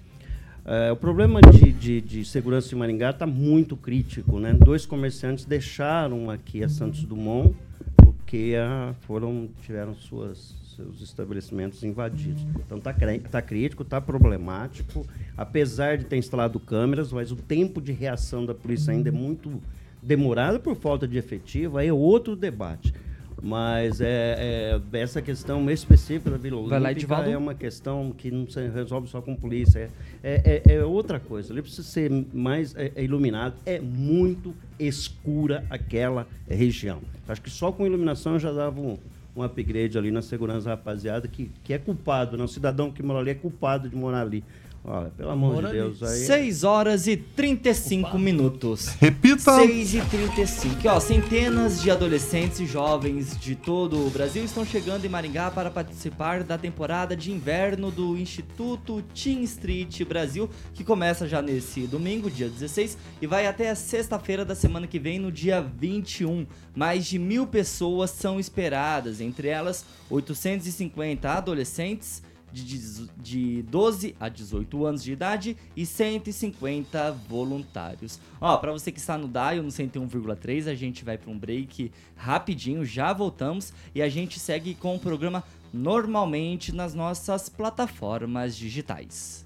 É, o problema de, de- de segurança em Maringá está muito crítico, né? Dois comerciantes deixaram aqui a Santos Dumont porque ah, foram tiveram suas seus estabelecimentos invadidos. Então está tá crítico, está problemático. Apesar de ter instalado câmeras, mas o tempo de reação da polícia ainda é muito demorado por falta de efetivo. Aí é outro debate. Mas é, é, essa questão específica da Vila Olímpica é uma questão que não se resolve só com polícia. É, é, é outra coisa. Ele precisa ser mais é, é iluminado. É muito escura aquela região. Acho que só com iluminação já dava um, um upgrade ali na segurança da rapaziada, que, que é culpado, né? O cidadão que mora ali é culpado de morar ali. Olha, pelo amor Mora de ali. Deus. Aí, 6 horas e 35 minutos. Repita. 6 e 35. E, ó, centenas de adolescentes e jovens de todo o Brasil estão chegando em Maringá para participar da temporada de inverno do Instituto Teen Street Brasil, que começa já nesse domingo, dia 16, e vai até a sexta-feira da semana que vem, no dia 21. Mais de mil pessoas são esperadas, entre elas 850 adolescentes de, de 12 a 18 anos de idade e 150 voluntários. Ó, pra você que está no Dial no 101,3, a gente vai para um break rapidinho, já voltamos e a gente segue com o programa normalmente nas nossas plataformas digitais.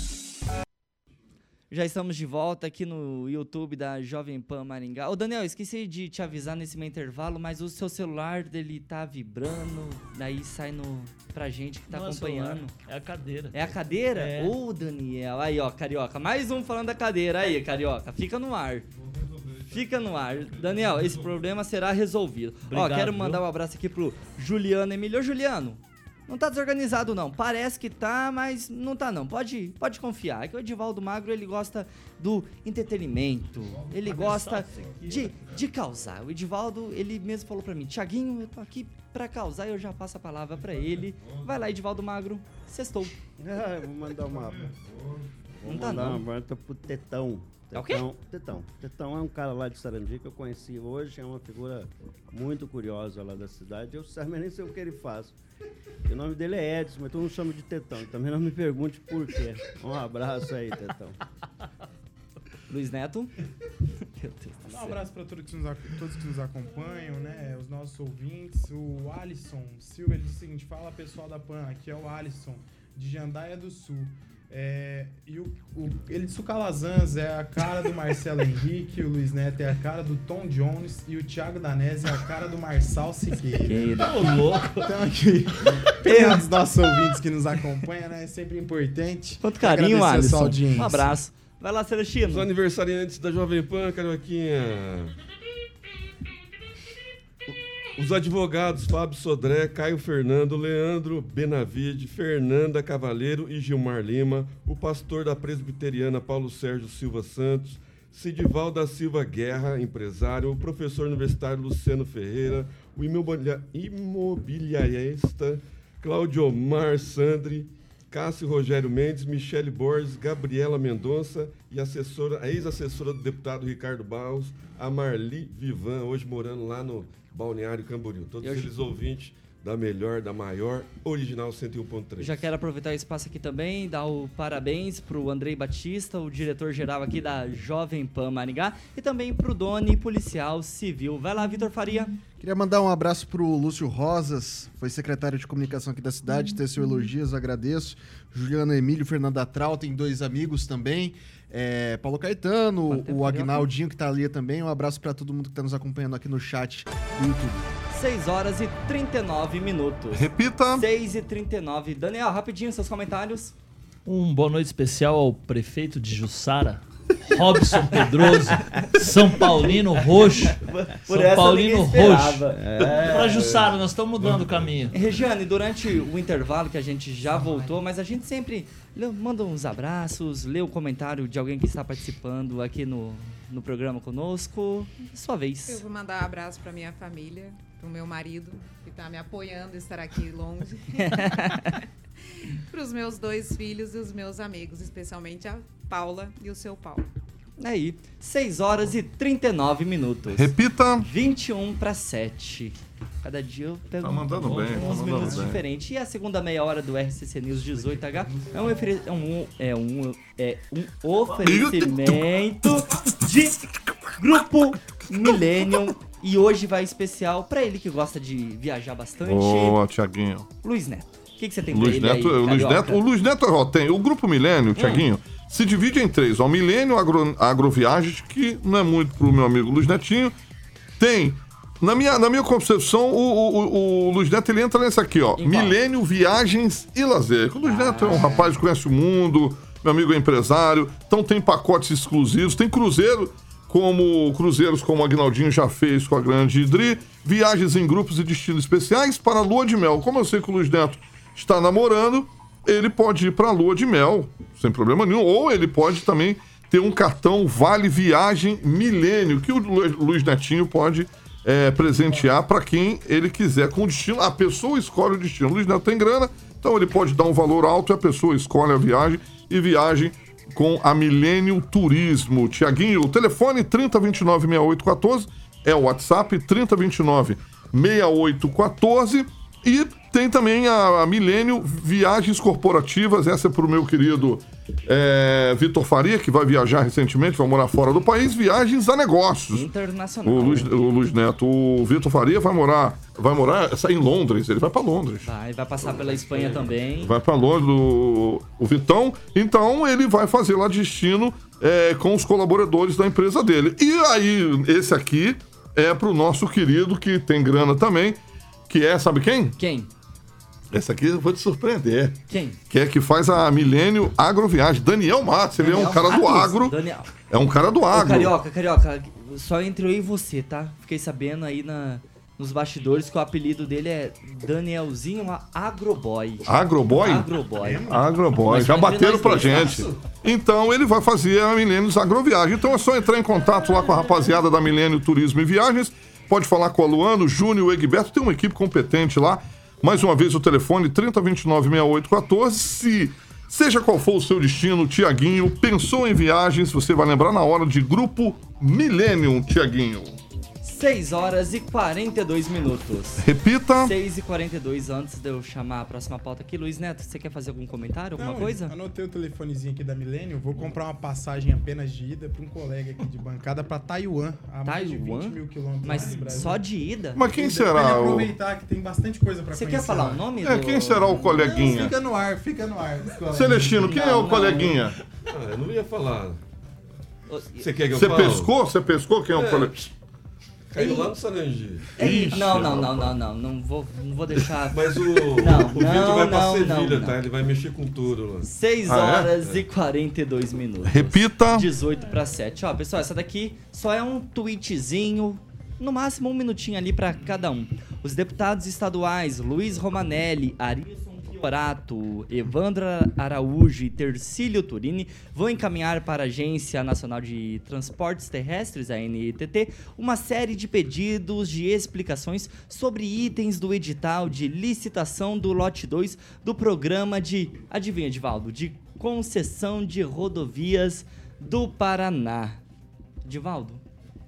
Já estamos de volta aqui no YouTube da Jovem Pan Maringá. Ô Daniel, esqueci de te avisar nesse meu intervalo, mas o seu celular dele tá vibrando, daí sai no pra gente que tá Não é acompanhando. celular, É a cadeira. É a cadeira? É. Ô, Daniel. Aí, ó, Carioca. Mais um falando da cadeira. Aí, Carioca. Fica no ar. Fica no ar. Daniel, esse problema será resolvido. ó, Obrigado, quero viu? mandar um abraço aqui pro Juliano Emílio. Ô, Juliano, não tá desorganizado, não. Parece que tá, mas não tá, não. Pode, pode confiar. É que o Edivaldo Magro, ele gosta do entretenimento. Ele gosta de, de causar. O Edivaldo, ele mesmo falou pra mim, Tiaguinho, eu tô aqui pra causar e eu já passo a palavra pra ele. Vai lá, Edivaldo Magro. Sextou. Ah, eu vou mandar uma. Vou Não tá, mandar não. uma pro Tetão. É o quê? Tetão, Tetão. É um cara lá de Sarandi que eu conheci hoje, é uma figura muito curiosa lá da cidade. Eu sinceramente nem sei o que ele faz. O nome dele é Edson, mas todo mundo chama de Tetão. Também não me pergunte por quê. Um abraço aí, Tetão. Luiz Neto. Meu Deus do Um abraço para todos, que nos ac- todos que nos acompanham, né? Os nossos ouvintes. O Alisson Silva ele diz o seguinte: fala pessoal da PAN, aqui é o Alisson, de Jandaia do Sul. É, e o, o- ele disse o Calazans é a cara do Marcelo Henrique, o Luiz Neto é a cara do Tom Jones e o Thiago Danese é a cara do Marçal Siqueira. Ô, louco. Então aqui, tem os nossos ouvintes que nos acompanham, né? É sempre importante. Quanto carinho, Alisson. Um abraço. Vai lá, Os Celestino. aniversariantes da Jovem Pan, Carioquinha. Os advogados Fábio Sodré, Caio Fernando, Leandro Benavide, Fernanda Cavaleiro e Gilmar Lima, o pastor da presbiteriana Paulo Sérgio Silva Santos, Sidival da Silva Guerra, empresário, o professor universitário Luciano Ferreira, o imobilia- imobiliarista Claudio Mar Sandri, Cássio Rogério Mendes, Michele Borges, Gabriela Mendonça e assessora, a ex-assessora do deputado Ricardo Barros, a Marli Vivan, hoje morando lá no Balneário Camboriú. Todos Eu- eles ouvintes da melhor, da maior, original 101.3. Já quero aproveitar o espaço aqui também, dar o parabéns pro Andrei Batista, o diretor-geral aqui da Jovem Pan Maringá, e também pro Doni, policial civil. Vai lá, Vitor Faria. Queria mandar um abraço pro Lúcio Rosas, foi secretário de comunicação aqui da cidade, teceu elogios, agradeço. Juliano Emílio, Fernanda Trau, tem dois amigos também. É, Paulo Caetano, Quanto o? Agnaldinho que tá ali também. Um abraço pra todo mundo que tá nos acompanhando aqui no chat do YouTube. 6 horas e 39 minutos. Repita. 6 e 39. Daniel, rapidinho, seus comentários. Um boa noite especial ao prefeito de Jussara, Robson Pedroso, São Paulino Roxo. Por São essa Paulino Roxo. esperava. Pra Jussara, nós estamos mudando o caminho. Regiane, durante o intervalo que a gente já voltou, mas a gente sempre manda uns abraços, lê o comentário de alguém que está participando aqui no, no programa conosco. Sua Eu vez. vou mandar um abraço para minha família, para o meu marido, que está me apoiando em estar aqui longe. para os meus dois filhos e os meus amigos, especialmente a Paula e o seu Paulo. Aí, 6 horas e 39 minutos. Repita. 21 para 7. Cada dia eu pego Tá mandando bem, tá uns mandando minutos bem. diferentes. E a segunda meia hora do RCC News 18H é um, ofere- é um, é um, é um oferecimento de Grupo Millennium. E hoje vai especial para ele que gosta de viajar bastante, Boa, Tiaguinho. Luiz Neto. O que, que você tem Luiz Neto, aí, o Luiz? Neto, o Luiz Neto ó, tem o grupo Milênio, Tiaguinho, se divide em três. Ó, o Milênio Agro, Agroviagens, que não é muito pro meu amigo Luiz Netinho. Tem, na minha, na minha concepção, o, o, o- o Luiz Neto ele entra nesse aqui, ó. Milênio Viagens e Lazer. O Luiz Neto é um rapaz que conhece o mundo, meu amigo é empresário, então tem pacotes exclusivos, tem cruzeiro como cruzeiros como o Agnaldinho já fez com a grande Idri, viagens em grupos e destinos especiais para a lua de mel. Como eu sei que o Luiz Neto está namorando, ele pode ir para a lua de mel, sem problema nenhum, ou ele pode também ter um cartão Vale Viagem Milênio, que o Lu- Luiz Netinho pode é, presentear para quem ele quiser com o destino. A pessoa escolhe o destino. O Luiz Neto tem grana, então ele pode dar um valor alto e a pessoa escolhe a viagem e viagem com a Milênio Turismo. Tiaguinho, o telefone 3029-6814 é o WhatsApp 3029-6814 e tem também a, a Milênio Viagens Corporativas, essa é para o meu querido é, Vitor Faria, que vai viajar recentemente, vai morar fora do país, viagens a negócios. Internacional. O Luiz, o Luiz Neto, o Vitor Faria vai morar, vai morar em Londres, ele vai para Londres. Vai, vai passar pela Espanha também. Vai para Londres o, o Vitão, então ele vai fazer lá destino é, com os colaboradores da empresa dele. E aí, esse aqui é pro nosso querido que tem grana também, que é, sabe quem? Quem? Esse aqui eu vou te surpreender. Quem? Que é que faz a Milênio Agroviagem. Daniel Matos, ele é um Daniel cara do Matos? agro. Daniel. É um cara do Ô, agro. carioca, carioca, só entre eu e você, tá? Fiquei sabendo aí na, nos bastidores que o apelido dele é Danielzinho Agroboy. Agroboy? Agroboy. Agroboy, já bateram pra tá? gente. Então ele vai fazer a Milênios Agroviagem. Então é só entrar em contato lá com a rapaziada da Milênio Turismo e Viagens. Pode falar com a Luano, Júnior, o Egberto, tem uma equipe competente lá. Mais uma vez o telefone 3029-6814. Se seja qual for o seu destino, Tiaguinho, pensou em viagens, você vai lembrar na hora de Grupo Millennium, Tiaguinho. 6 horas e 42 minutos. Repita. 6 e 42 antes de eu chamar a próxima pauta aqui. Luiz Neto, você quer fazer algum comentário, alguma Não, coisa? Anotei o telefonezinho aqui da Milênio. Vou comprar uma passagem apenas de ida para um colega aqui de bancada para Taiwan, a mais de 20 Taiwan? mil quilômetros Mas só de ida? Mas quem será o... aproveitar que tem bastante coisa para Você conhecer. quer falar o nome É, do... quem será o coleguinha? Fica no ar, fica no ar. Celestino, quem é Não, o não. coleguinha? Ah, eu não ia falar. Você quer que eu Você pescou? Você pescou quem é o É. coleguinha? Caiu lá no Sarangi. Ei, Ixi, não, não, não, não, não, não vou, não vou deixar. Mas o, Não, o Vitor vai pra não, Sevilha, não, tá? não. Ele vai mexer com tudo lá. 6 Ah, é? horas e 42 minutos. Repita. 18 para 7. Ó, pessoal, essa daqui só é um tweetzinho, no máximo um minutinho ali para cada um. Os deputados estaduais Luiz Romanelli, Arilson Fiorato, Evandra Araújo e Tercílio Turini vão encaminhar para a Agência Nacional de Transportes Terrestres, a ANTT, uma série de pedidos de explicações sobre itens do edital de licitação do lote 2 do programa de, adivinha, Divaldo, de concessão de rodovias do Paraná. Divaldo,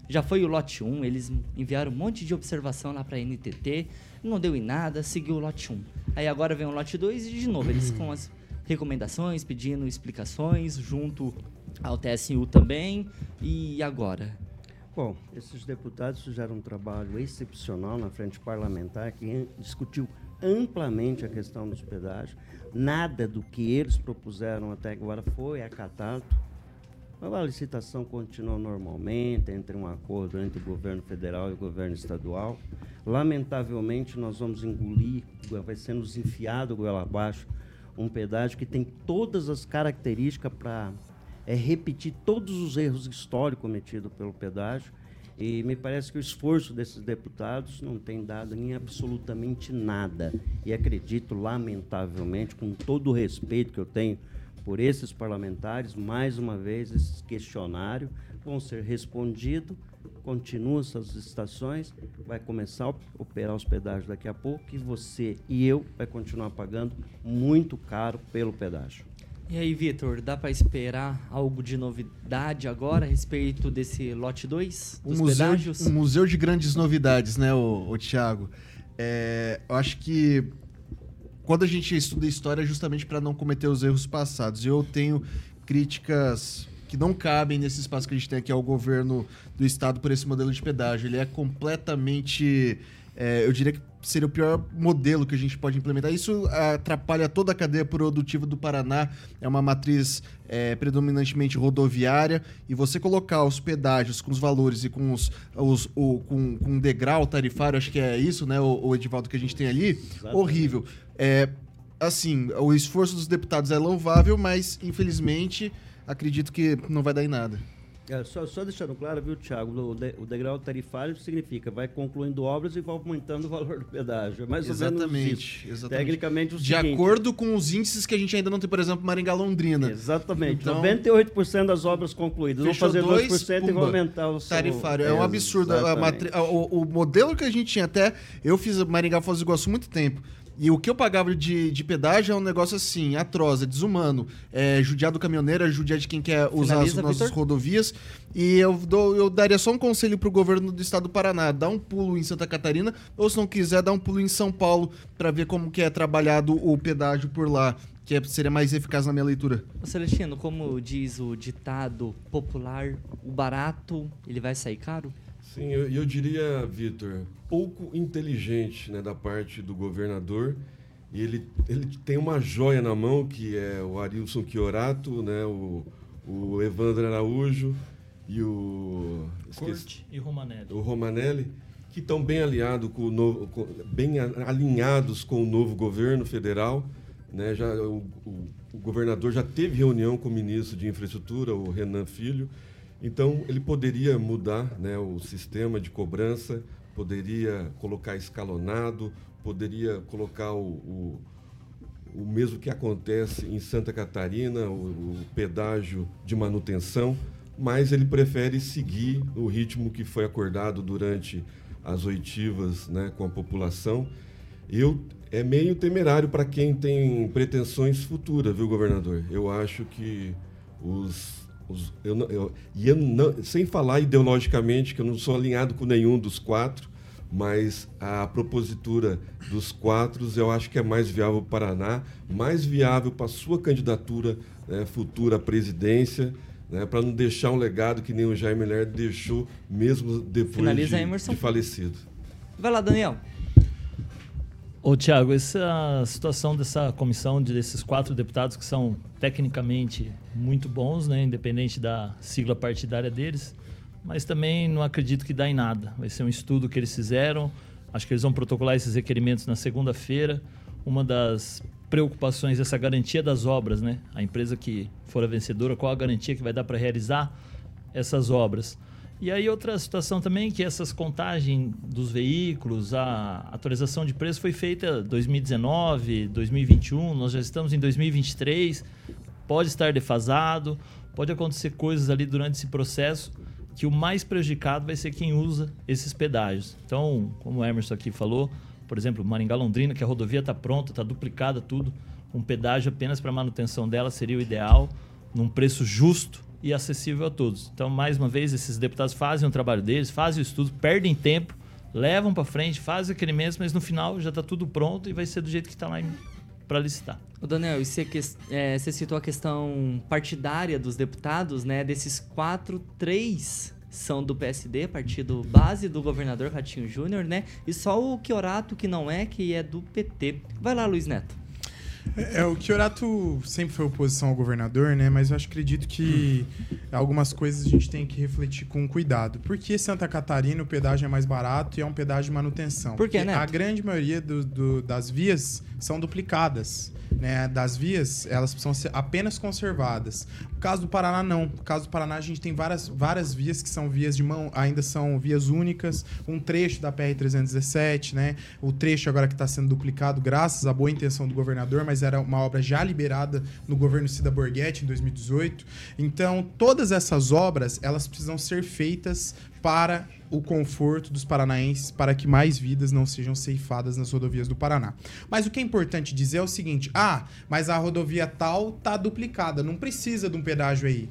já foi o lote 1, eles enviaram um monte de observação lá para a NTT, não deu em nada, seguiu o lote 1. Aí agora vem o lote 2 e de novo eles com as recomendações, pedindo explicações junto ao TSU também. E agora? Bom, esses deputados fizeram um trabalho excepcional na frente parlamentar que discutiu amplamente a questão dos pedágios. Nada do que eles propuseram até agora foi acatado. A licitação continuou normalmente, entre um acordo entre o governo federal e o governo estadual. Lamentavelmente, nós vamos engolir, vai ser nos enfiado goela abaixo, um pedágio que tem todas as características para é, repetir todos os erros históricos cometidos pelo pedágio. E me parece que o esforço desses deputados não tem dado em absolutamente nada. E acredito, lamentavelmente, com todo o respeito que eu tenho por esses parlamentares, mais uma vez, esses questionários vão ser respondidos. Continuam essas estações, vai começar a operar os pedágios daqui a pouco e você e eu vai continuar pagando muito caro pelo pedágio. E aí, Vitor, dá para esperar algo de novidade agora a respeito desse lote 2 Um dos museu, pedágios? um museu de grandes novidades, né, o, o Thiago? É, eu acho que quando a gente estuda história é justamente para não cometer os erros passados. Eu tenho críticas que não cabem nesse espaço que a gente tem aqui ao governo do estado por esse modelo de pedágio. Ele é completamente, é, eu diria que seria o pior modelo que a gente pode implementar. Isso atrapalha toda a cadeia produtiva do Paraná. É uma matriz é, predominantemente rodoviária e você colocar os pedágios com os valores e com os, os o, com, com degrau tarifário, acho que é isso, né, o, o Edivaldo que a gente tem ali, horrível. É, assim, o esforço dos deputados é louvável, mas infelizmente acredito que não vai dar em nada. É, só, só deixando claro, viu, Tiago, o, de, o degrau tarifário significa vai concluindo obras e vai aumentando o valor do pedágio. É mais ou menos Exatamente, isso. exatamente. Tecnicamente, o De seguinte, acordo com os índices que a gente ainda não tem, por exemplo, Maringá-Londrina. Exatamente. Então- 98% das obras concluídas. Vão fazer dois, 2% e pumba. vão aumentar o seu- tarifário. É um absurdo. A Exatamente. a- o, o modelo que a gente tinha até. Eu fiz Maringá Foz do Iguaçu há muito tempo. E o que eu pagava de, de pedágio é um negócio assim, atroz, é desumano. É judiar do caminhoneiro, é judiar de quem quer usar as Finaliza, nossas Vitor. rodovias. E eu, dou, eu daria só um conselho pro governo do estado do Paraná: dá um pulo em Santa Catarina, ou se não quiser, dá um pulo em São Paulo para ver como que é trabalhado o pedágio por lá, que é- seria mais eficaz na minha leitura. Ô, Celestino, como diz o ditado popular, o barato, ele vai sair caro? Sim, eu, eu diria, Vitor, pouco inteligente né, da parte do governador. E ele, ele tem uma joia na mão, que é o Arilson Chiorato, né, o, o Evandro Araújo e o. Corte e Romanelli. o Romanelli, que estão bem aliados com o novo, com- bem alinhados com o novo governo federal. Né? Já, o, o- o governador já teve reunião com o ministro de Infraestrutura, o Renan Filho. Então, ele poderia mudar né, o sistema de cobrança, poderia colocar escalonado, poderia colocar o, o, o mesmo que acontece em Santa Catarina, o, o pedágio de manutenção, mas ele prefere seguir o ritmo que foi acordado durante as oitivas né, com a população. Eu é meio temerário para quem tem pretensões futuras, viu, governador? Eu acho que os, os eu, eu, e eu não, sem falar ideologicamente que eu não sou alinhado com nenhum dos quatro, mas a propositura dos quatro eu acho que é mais viável para o Paraná, mais viável para a sua candidatura né, futura à presidência, né, para não deixar um legado que nem o Jaime Lerner deixou, mesmo depois Finaliza, de, Emerson. de falecido. Vai lá, Daniel. Ô, Tiago, essa situação dessa comissão, de- desses quatro deputados que são tecnicamente muito bons, né, independente da sigla partidária deles, mas também não acredito que dá em nada. Vai ser um estudo que eles fizeram, acho que eles vão protocolar esses requerimentos na segunda-feira. Uma das preocupações dessa garantia das obras, né? A empresa que for a vencedora, qual a garantia que vai dar para realizar essas obras? E aí outra situação também que essas contagens dos veículos, a atualização de preço foi feita 2019, 2021, nós já estamos em 2023, pode estar defasado, pode acontecer coisas ali durante esse processo que o mais prejudicado vai ser quem usa esses pedágios. Então, como o Emerson aqui falou, por exemplo, Maringá Londrina, que a rodovia está pronta, está duplicada tudo, um pedágio apenas para manutenção dela seria o ideal, num preço justo e acessível a todos. Então, mais uma vez, esses deputados fazem o trabalho deles, fazem o estudo, perdem tempo, levam para frente, fazem os requerimentos, mas no final já está tudo pronto e vai ser do jeito que está lá para licitar. Ô Daniel, e você, é, você citou a questão partidária dos deputados, né? Desses quatro, três são do PSD, partido base do governador Ratinho Júnior, né? E só o Chiorato que não é, que é do PT. Vai lá, Luiz Neto. É, é, o Chiorato sempre foi oposição ao governador, né? Mas eu acho, acredito que algumas coisas a gente tem que refletir com cuidado. Por que Santa Catarina o pedágio é mais barato e é um pedágio de manutenção? Por quê, Porque a grande maioria do- do- das vias são duplicadas. Né, das vias, elas precisam ser apenas conservadas. No caso do Paraná, não. No caso do Paraná, a gente tem várias, várias vias que são vias de mão, ainda são vias únicas. Um trecho da PR-317, né? O trecho agora que está sendo duplicado, graças à boa intenção do governador, mas era uma obra já liberada no governo Cida Borghetti em 2018. Então, todas essas obras, elas precisam ser feitas para o conforto dos paranaenses, para que mais vidas não sejam ceifadas nas rodovias do Paraná. Mas o que é importante dizer é o seguinte: ah, mas a rodovia tal tá duplicada, não precisa de um pedágio aí.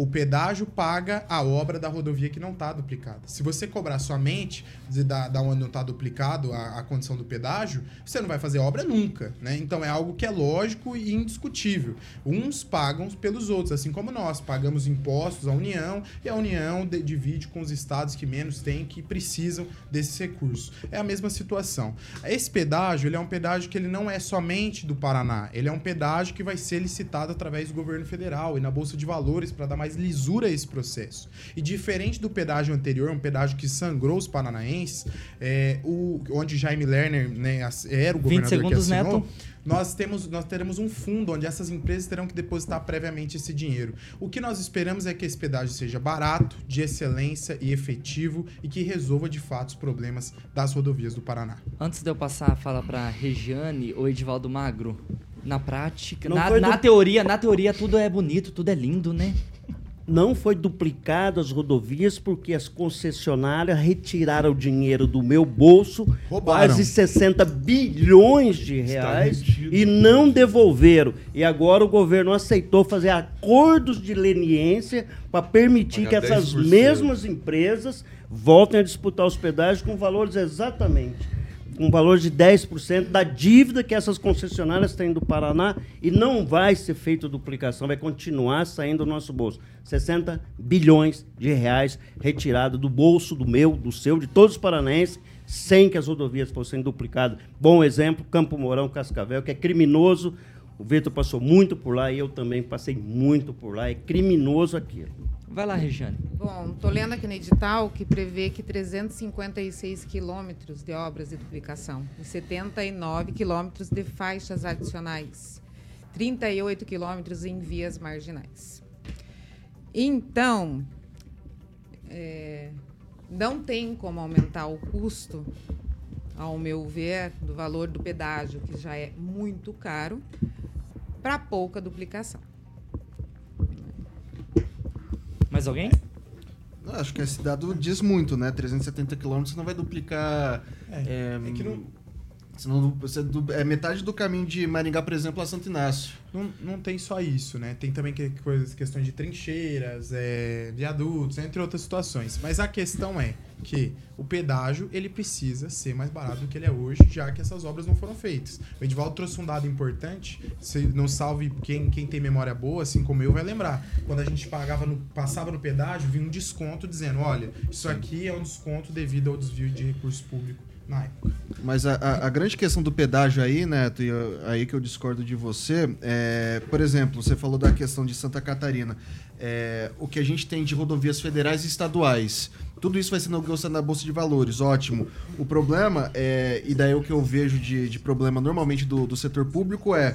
O pedágio paga a obra da rodovia que não está duplicada. Se você cobrar somente da, da onde não está duplicado a, a condição do pedágio, você não vai fazer obra nunca, né? Então é algo que é lógico e indiscutível. Uns pagam pelos outros, assim como nós pagamos impostos à União e a União de- divide com os estados que menos têm, que precisam desses recursos. É a mesma situação. Esse pedágio, ele é um pedágio que ele não é somente do Paraná, ele é um pedágio que vai ser licitado através do governo federal e na bolsa de valores para dar mais lisura a esse processo. E diferente do pedágio anterior, um pedágio que sangrou os paranaenses, é, o, onde Jaime Lerner né, era o 20 governador que assinou, Neto. nós, temos, nós teremos um fundo onde essas empresas terão que depositar previamente esse dinheiro. O que nós esperamos é que esse pedágio seja barato, de excelência e efetivo e que resolva de fato os problemas das rodovias do Paraná. Antes de eu passar a fala para Regiane ou Edivaldo Magro, na prática, Não na, na do- teoria, na teoria tudo é bonito, tudo é lindo, né? Não foi duplicado as rodovias porque as concessionárias retiraram o dinheiro do meu bolso, Roubaram. quase 60 bilhões de reais, e não devolveram. E agora o governo aceitou fazer acordos de leniência para permitir Pagar que essas 10%. mesmas empresas voltem a disputar os pedágios com valores exatamente com valor de 10% da dívida que essas concessionárias têm do Paraná e não vai ser feita duplicação, vai continuar saindo do nosso bolso. 60 bilhões de reais retirado do bolso do meu, do seu, de todos os paranaenses, sem que as rodovias fossem duplicadas. Bom exemplo, Campo Mourão, Cascavel, que é criminoso. O Vitor passou muito por lá e eu também passei muito por lá. É criminoso aquilo. Vai lá, Regiane. Bom, estou lendo aqui no edital que prevê que 356 quilômetros de obras de duplicação e 79 quilômetros de faixas adicionais, 38 quilômetros em vias marginais. Então, é, não tem como aumentar o custo, ao meu ver, do valor do pedágio, que já é muito caro, para pouca duplicação. Mais alguém? Não, acho que esse dado diz muito, né? 370 quilômetros não vai duplicar. É, É, é que não, senão você é metade do caminho de Maringá, por exemplo, a Santo Inácio. não, não tem só isso, né? Tem também que, coisas, questões de trincheiras, é, viadutos, entre outras situações. Mas a questão é que o pedágio ele precisa ser mais barato do que ele é hoje, já que essas obras não foram feitas. O Edivaldo trouxe um dado importante, se não salve quem, quem tem memória boa, assim como eu, vai lembrar. Quando a gente pagava no, passava no pedágio, vinha um desconto dizendo, olha, isso aqui é um desconto devido ao desvio de recurso público na época. Mas a, a- a grande questão do pedágio aí, Neto, e eu- aí que eu discordo de você, é, por exemplo, você falou da questão de Santa Catarina. É, o que a gente tem de rodovias federais e estaduais. Tudo isso vai ser negociado na Bolsa de Valores, ótimo. O problema, é, e daí o que eu vejo de, de problema normalmente do, do setor público é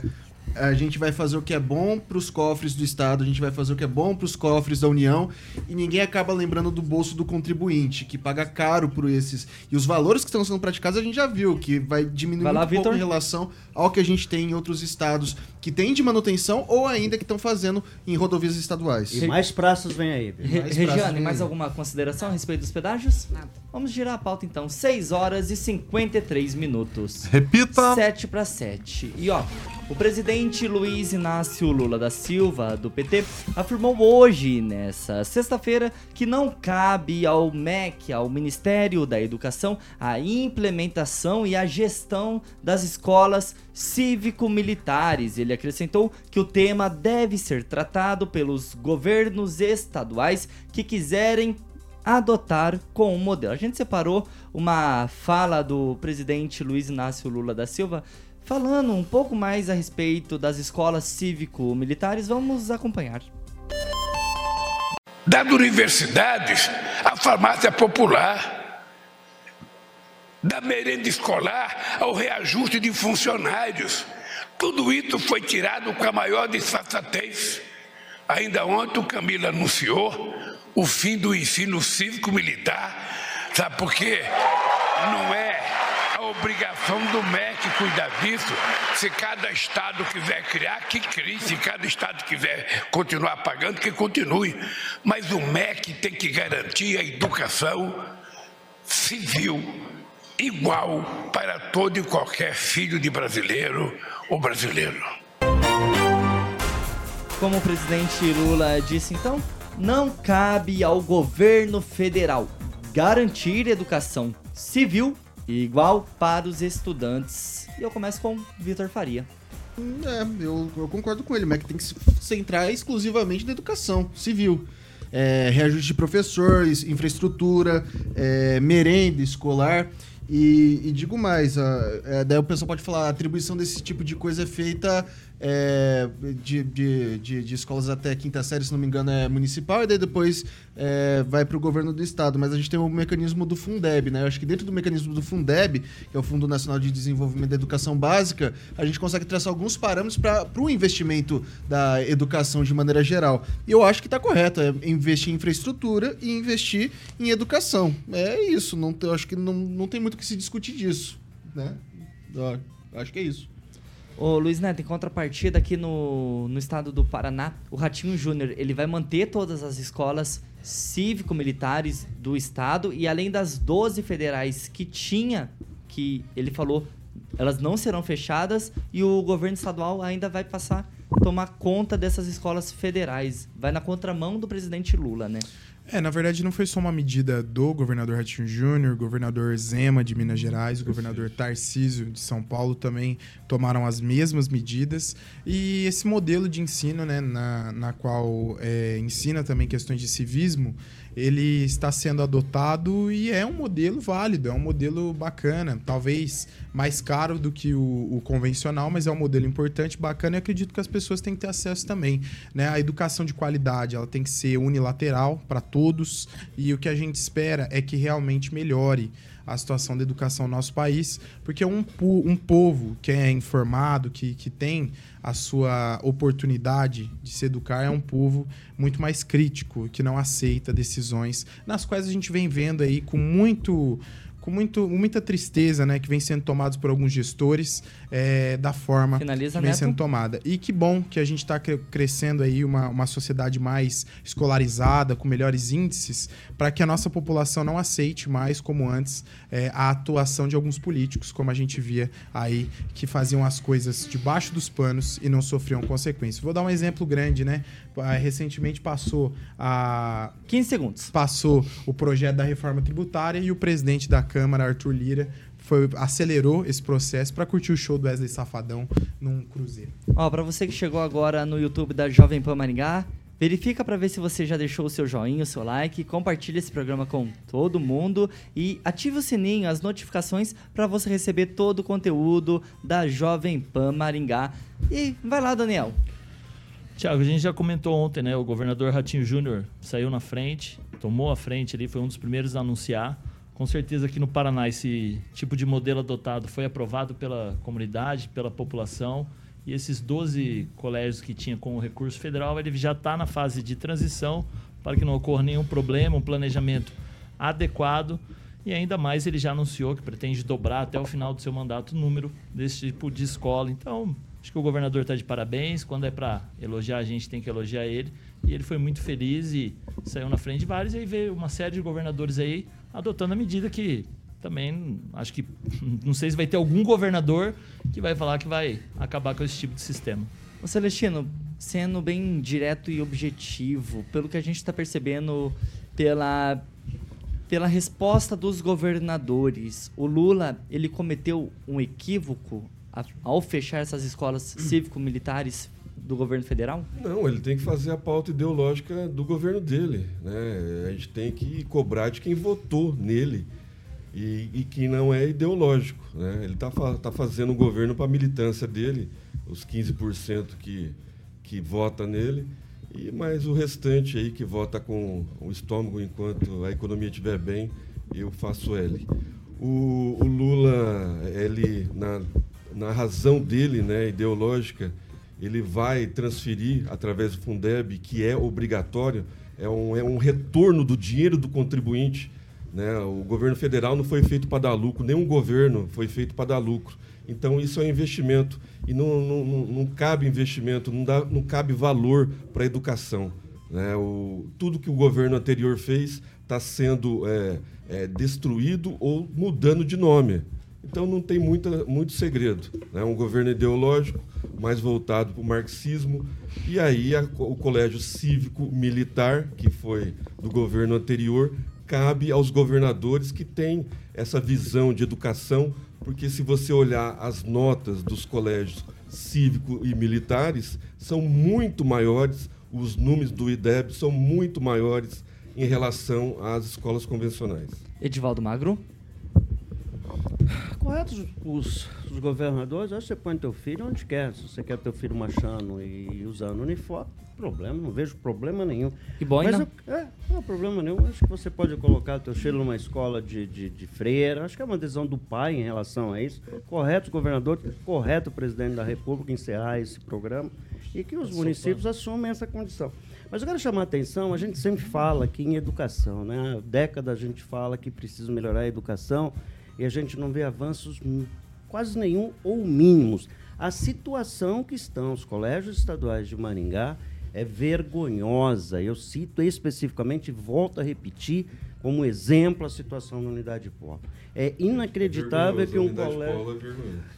a gente vai fazer o que é bom para os cofres do Estado, a gente vai fazer o que é bom para os cofres da União e ninguém acaba lembrando do bolso do contribuinte, que paga caro por esses. E os valores que estão sendo praticados a gente já viu, que vai diminuir Vai lá, muito pouco Vitor. em relação ao que a gente tem em outros estados que tem de manutenção ou ainda que estão fazendo em rodovias estaduais. E mais praças vem aí. Re- Mais Regiane, mais né? alguma consideração a respeito dos pedágios? Nada. Vamos girar a pauta então. 6 horas e 53 minutos. Repita. 7 para 7. E ó, o presidente Luiz Inácio Lula da Silva, do PT, afirmou hoje, nessa sexta-feira, que não cabe ao MEC, ao Ministério da Educação, a implementação e a gestão das escolas cívico-militares. Ele acrescentou que o tema deve ser tratado pelos governos estaduais que quiserem adotar com o modelo. A gente separou uma fala do presidente Luiz Inácio Lula da Silva falando um pouco mais a respeito das escolas cívico-militares. Vamos acompanhar. Das universidades, a farmácia popular. Da merenda escolar ao reajuste de funcionários. Tudo isso foi tirado com a maior disfarçatez. Ainda ontem o Camilo anunciou o fim do ensino cívico-militar. Sabe por quê? Não é a obrigação do MEC cuidar disso. Se cada estado quiser criar, que crie. Se cada estado quiser continuar pagando, que continue. Mas o MEC tem que garantir a educação civil igual para todo e qualquer filho de brasileiro ou brasileiro. Como o presidente Lula disse então, não cabe ao governo federal garantir educação civil igual para os estudantes. E eu começo com Vitor Faria. É, eu, eu concordo com ele, o MEC tem que se centrar exclusivamente na educação civil. É, reajuste de professores, infraestrutura, é, merenda escolar. E, e digo mais, ah, é, daí o pessoal pode falar, a atribuição desse tipo de coisa é feita é, de, de, de, de escolas até quinta série, se não me engano, é municipal, e daí depois é, vai para o governo do estado. Mas a gente tem o mecanismo do Fundeb, né? Eu acho que dentro do mecanismo do Fundeb, que é o Fundo Nacional de Desenvolvimento da Educação Básica, a gente consegue traçar alguns parâmetros para o investimento da educação de maneira geral. E eu acho que está correto, é investir em infraestrutura e investir em educação. É isso, não, eu acho que não, não tem muito o que se discutir disso, né? Eu acho que é isso. Ô Luiz Neto, em contrapartida aqui no, no estado do Paraná, o Ratinho Júnior, ele vai manter todas as escolas cívico-militares do estado e além das 12 federais que tinha, que ele falou, elas não serão fechadas e o governo estadual ainda vai passar tomar conta dessas escolas federais. Vai na contramão do presidente Lula, né? É, na verdade não foi só uma medida do governador Ratinho Júnior, governador Zema de Minas Gerais, o governador Tarcísio de São Paulo também tomaram as mesmas medidas. E esse modelo de ensino, né, na, na qual é, ensina também questões de civismo, ele está sendo adotado e é um modelo válido, é um modelo bacana, talvez mais caro do que o, o convencional, mas é um modelo importante, bacana e acredito que as pessoas têm que ter acesso também. Né? A educação de qualidade ela tem que ser unilateral para todos e o que a gente espera é que realmente melhore a situação da educação no nosso país, porque um, um povo que é informado, que, que tem a sua oportunidade de se educar, é um povo muito mais crítico, que não aceita decisões, nas quais a gente vem vendo aí com muito com muito, muita tristeza, né, que vem sendo tomados por alguns gestores é, da forma Finaliza, que vem sendo tomada. E que bom que a gente está crescendo aí uma, uma sociedade mais escolarizada, com melhores índices, para que a nossa população não aceite mais, como antes, é, a atuação de alguns políticos, como a gente via aí, que faziam as coisas debaixo dos panos e não sofriam consequências. Vou dar um exemplo grande, né? Ah, Recentemente passou a 15 segundos. passou o projeto da reforma tributária e o presidente da Câmara, Arthur Lira, foi, acelerou esse processo para curtir o show do Wesley Safadão num cruzeiro. Ó, pra você que chegou agora no YouTube da Jovem Pan Maringá, verifica pra ver se você já deixou o seu joinha, o seu like, compartilha esse programa com todo mundo e ative o sininho, as notificações pra você receber todo o conteúdo da Jovem Pan Maringá. E vai lá, Daniel. Tiago, a gente já comentou ontem, né? O governador Ratinho Júnior saiu na frente, tomou a frente ali, foi um dos primeiros a anunciar. Com certeza aqui no Paraná esse tipo de modelo adotado foi aprovado pela comunidade, pela população. E esses 12 colégios que tinha com o recurso federal, ele já está na fase de transição para que não ocorra nenhum problema, um planejamento adequado. E ainda mais ele já anunciou que pretende dobrar até o final do seu mandato o número desse tipo de escola. Então, acho que o governador está de parabéns. Quando é para elogiar, a gente tem que elogiar ele. E ele foi muito feliz e saiu na frente de vários. E aí veio uma série de governadores aí adotando a medida que também acho que não sei se vai ter algum governador que vai falar que vai acabar com esse tipo de sistema. Ô Celestino, sendo bem direto e objetivo, pelo que a gente está percebendo pela, pela resposta dos governadores, o Lula ele cometeu um equívoco ao fechar essas escolas cívico-militares do governo federal? Não, ele tem que fazer a pauta ideológica do governo dele. Né? A gente tem que cobrar de quem votou nele e, e que não é ideológico. Né? Ele está tá fazendo um governo para a militância dele, os 15% que, que vota nele, e mais o restante aí que vota com o estômago enquanto a economia estiver bem, eu faço L. O, o Lula, ele, na, na razão dele, né, ideológica, ele vai transferir através do Fundeb, que é obrigatório, é um, é um retorno do dinheiro do contribuinte. Né? O governo federal não foi feito para dar lucro, nenhum governo foi feito para dar lucro. Então, isso é investimento. E não, não, não, não cabe investimento, não, dá, não cabe valor para a educação. Né? O, tudo que o governo anterior fez está sendo é, é, destruído ou mudando de nome. Então não tem muita, muito segredo. É um governo ideológico, mais voltado para o marxismo. E aí a- o colégio cívico-militar, que foi do governo anterior, cabe aos governadores que têm essa visão de educação, porque se você olhar as notas dos colégios cívico e militares, são muito maiores, os números do IDEB são muito maiores em relação às escolas convencionais. Edivaldo Magro? Correto os, os governadores, acho que você põe teu filho onde quer. Se você quer teu filho marchando e usando uniforme, problema, não vejo problema nenhum. Que boina? Mas eu- é, não há problema nenhum. Acho que você pode colocar teu filho numa escola de, de, de freira. Acho que é uma decisão do pai em relação a isso. Correto os governadores, correto o presidente da República encerrar esse programa e que os municípios assumem essa condição. Mas eu quero chamar a atenção, a gente sempre fala aqui em educação, né? Há décadas a gente fala que precisa melhorar a educação e a gente não vê avanços quase nenhum ou mínimos. A situação que estão os colégios estaduais de Maringá é vergonhosa. Eu cito especificamente, volto a repetir, como exemplo a situação na unidade polo. É inacreditável que um colégio.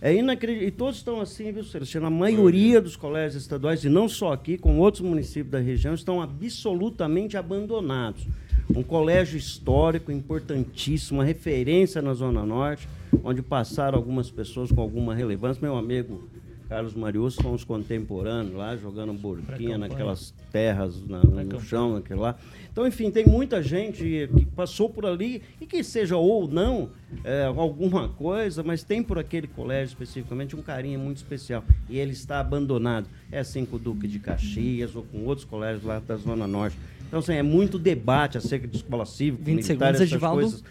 É inacreditável. E todos estão assim, viu, Celestino? A maioria dos colégios estaduais, e não só aqui, como outros municípios da região, estão absolutamente abandonados. Um colégio histórico importantíssimo, uma referência na Zona Norte, onde passaram algumas pessoas com alguma relevância. Meu amigo Carlos Mariusso são os contemporâneos lá, jogando burquinha naquelas terras na- no chão, naquele lá. Então, enfim, tem muita gente que passou por ali e que seja ou não é, alguma coisa, mas tem por aquele colégio especificamente um carinho muito especial. E ele está abandonado. É assim com o Duque de Caxias ou com outros colégios lá da Zona Norte. Então, assim, é muito debate acerca de escola cívica, 20 militar, segundos, essas Edivaldo. coisas.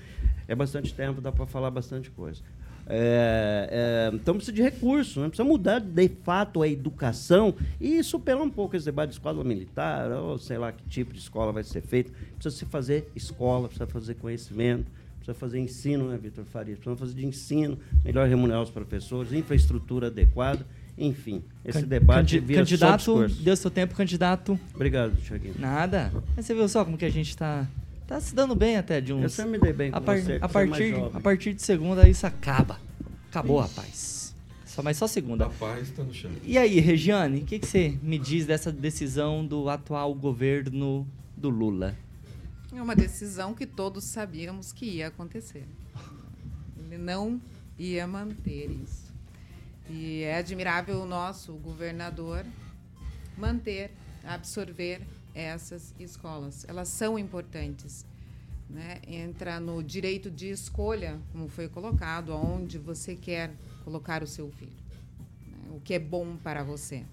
É bastante tempo, dá para falar bastante coisa. É, é, então precisa de recursos, né? precisa mudar de fato a educação e superar um pouco esse debate de escola militar, ou sei lá que tipo de escola vai ser feito. Precisa se fazer escola, precisa fazer conhecimento, precisa fazer ensino, né, Vitor Farias? Precisa fazer de ensino, melhor remunerar os professores, infraestrutura adequada, enfim. Esse Can- debate vira candidato, deu seu tempo, candidato. Obrigado, Thiaguinho. Nada. Mas você viu só como que a gente tá. Tá se dando bem até de uns. Eu sempre me dei bem a, com par- você, a é mais partir, jovem. a partir de segunda isso acaba. Acabou, rapaz. Só, mas só segunda. A paz está no chão. E aí, Regiane, o que, que você me diz dessa decisão do atual governo do Lula? É uma decisão que todos sabíamos que ia acontecer. Ele não ia manter isso. E é admirável o nosso governador manter, absorver essas escolas. Elas são importantes. Né? Entra no direito de escolha, como foi colocado, aonde você quer colocar o seu filho. né? O que é bom para você.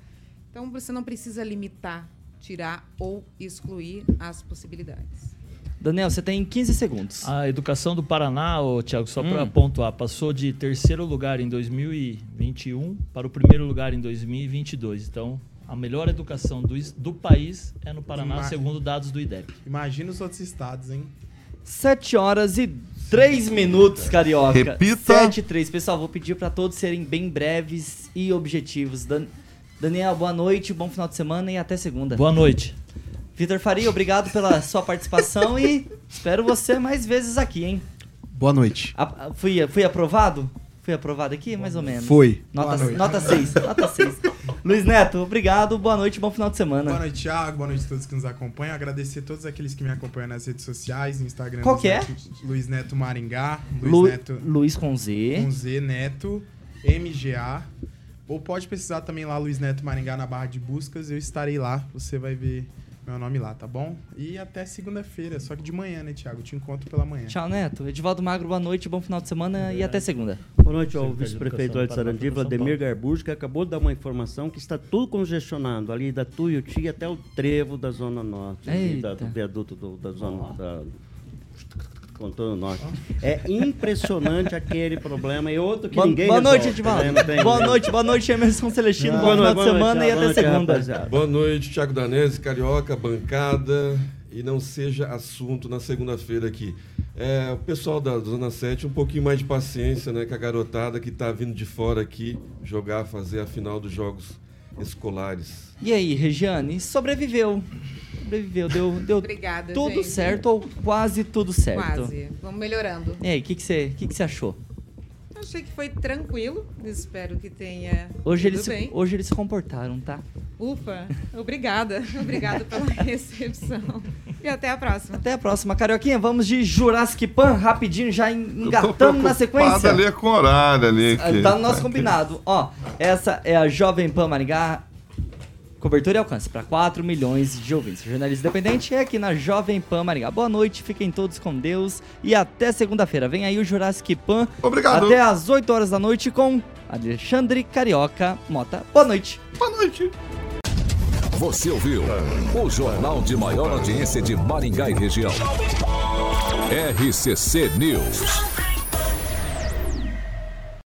Então, você não precisa limitar, tirar ou excluir as possibilidades. Daniel, você tem 15 segundos. A educação do Paraná, ô, Thiago, só para Hum. pontuar, passou de terceiro lugar em 2021 para o primeiro lugar em 2022. Então, a melhor educação do, do país é no Paraná, Ima- segundo dados do IDEB. Imagina os outros estados, hein? 7 horas e 3 minutos, carioca. Repita. 7 e 3. Pessoal, vou pedir para todos serem bem breves e objetivos. Dan- Daniel, boa noite, bom final de semana e até segunda. Boa noite. Vitor Faria, obrigado pela sua participação e espero você mais vezes aqui, hein? Boa noite. A- fui, fui aprovado? Fui aprovado aqui? Mais ou menos. Foi. Nota, Boa noite. nota 6. Nota 6. Luiz Neto, obrigado. Boa noite, bom final de semana. Boa noite, Thiago. Boa noite a todos que nos acompanham. Agradecer a todos aqueles que me acompanham nas redes sociais, no Instagram. Qual Luiz que é? Neto- Luiz Neto Maringá. Luiz Lu- Neto Luiz com Z. com Z Neto, MGA. Ou pode pesquisar também lá Luiz Neto Maringá na barra de buscas. Eu estarei lá. Você vai ver meu nome lá, tá bom? E até segunda-feira. Só que de manhã, né, Thiago? Te encontro pela manhã. Tchau, Neto. Edivaldo Magro, boa noite, bom final de semana e até segunda. Boa noite ao vice-prefeito de Sarandi, Paulo. Vladimir Garbujo, que acabou de dar uma informação que está tudo congestionado, ali da Tuiuti até o trevo da Zona Norte, da, do viaduto do- da Zona da, contorno norte. É impressionante aquele problema. E outro que Boa, ninguém boa noite, resolve, Edivaldo. né? Não tem- boa noite, boa noite, Emerson Celestino. Ah, de boa noite, semana e boa até noite, segunda. rapaziada. Boa noite, Thiago Danese, Carioca, bancada. E não seja assunto na segunda-feira aqui. É, o pessoal da Zona 7, um pouquinho mais de paciência, né? Com a garotada que está vindo de fora aqui jogar, fazer a final dos jogos escolares. E aí, Regiane, sobreviveu. Sobreviveu, deu, deu Obrigada, tudo gente. certo ou quase tudo certo. Quase. Vamos melhorando. E aí, o que, que, você, que, que você achou? Achei que foi tranquilo. Espero que tenha Hoje eles, se, bem. hoje eles se comportaram, tá? Ufa, obrigada. Obrigada pela recepção. E até a próxima. Até a próxima, Carioquinha. Vamos de Jurassic Pan, rapidinho, já en- Eu tô engatamos na sequência. ali com o horário ali. Ah, que- Tá no nosso combinado. Ó, essa é a Jovem Pan Maringá. Cobertura e alcance para 4 milhões de ouvintes. O jornalista independente é aqui na Jovem Pan Maringá. Boa noite, fiquem todos com Deus e até segunda-feira. Vem aí o Jurassic Pan. Obrigado. Até às 8 horas da noite com Alexandre Carioca Mota. Boa noite. Boa noite. Você ouviu o jornal de maior audiência de Maringá e região. RCC News.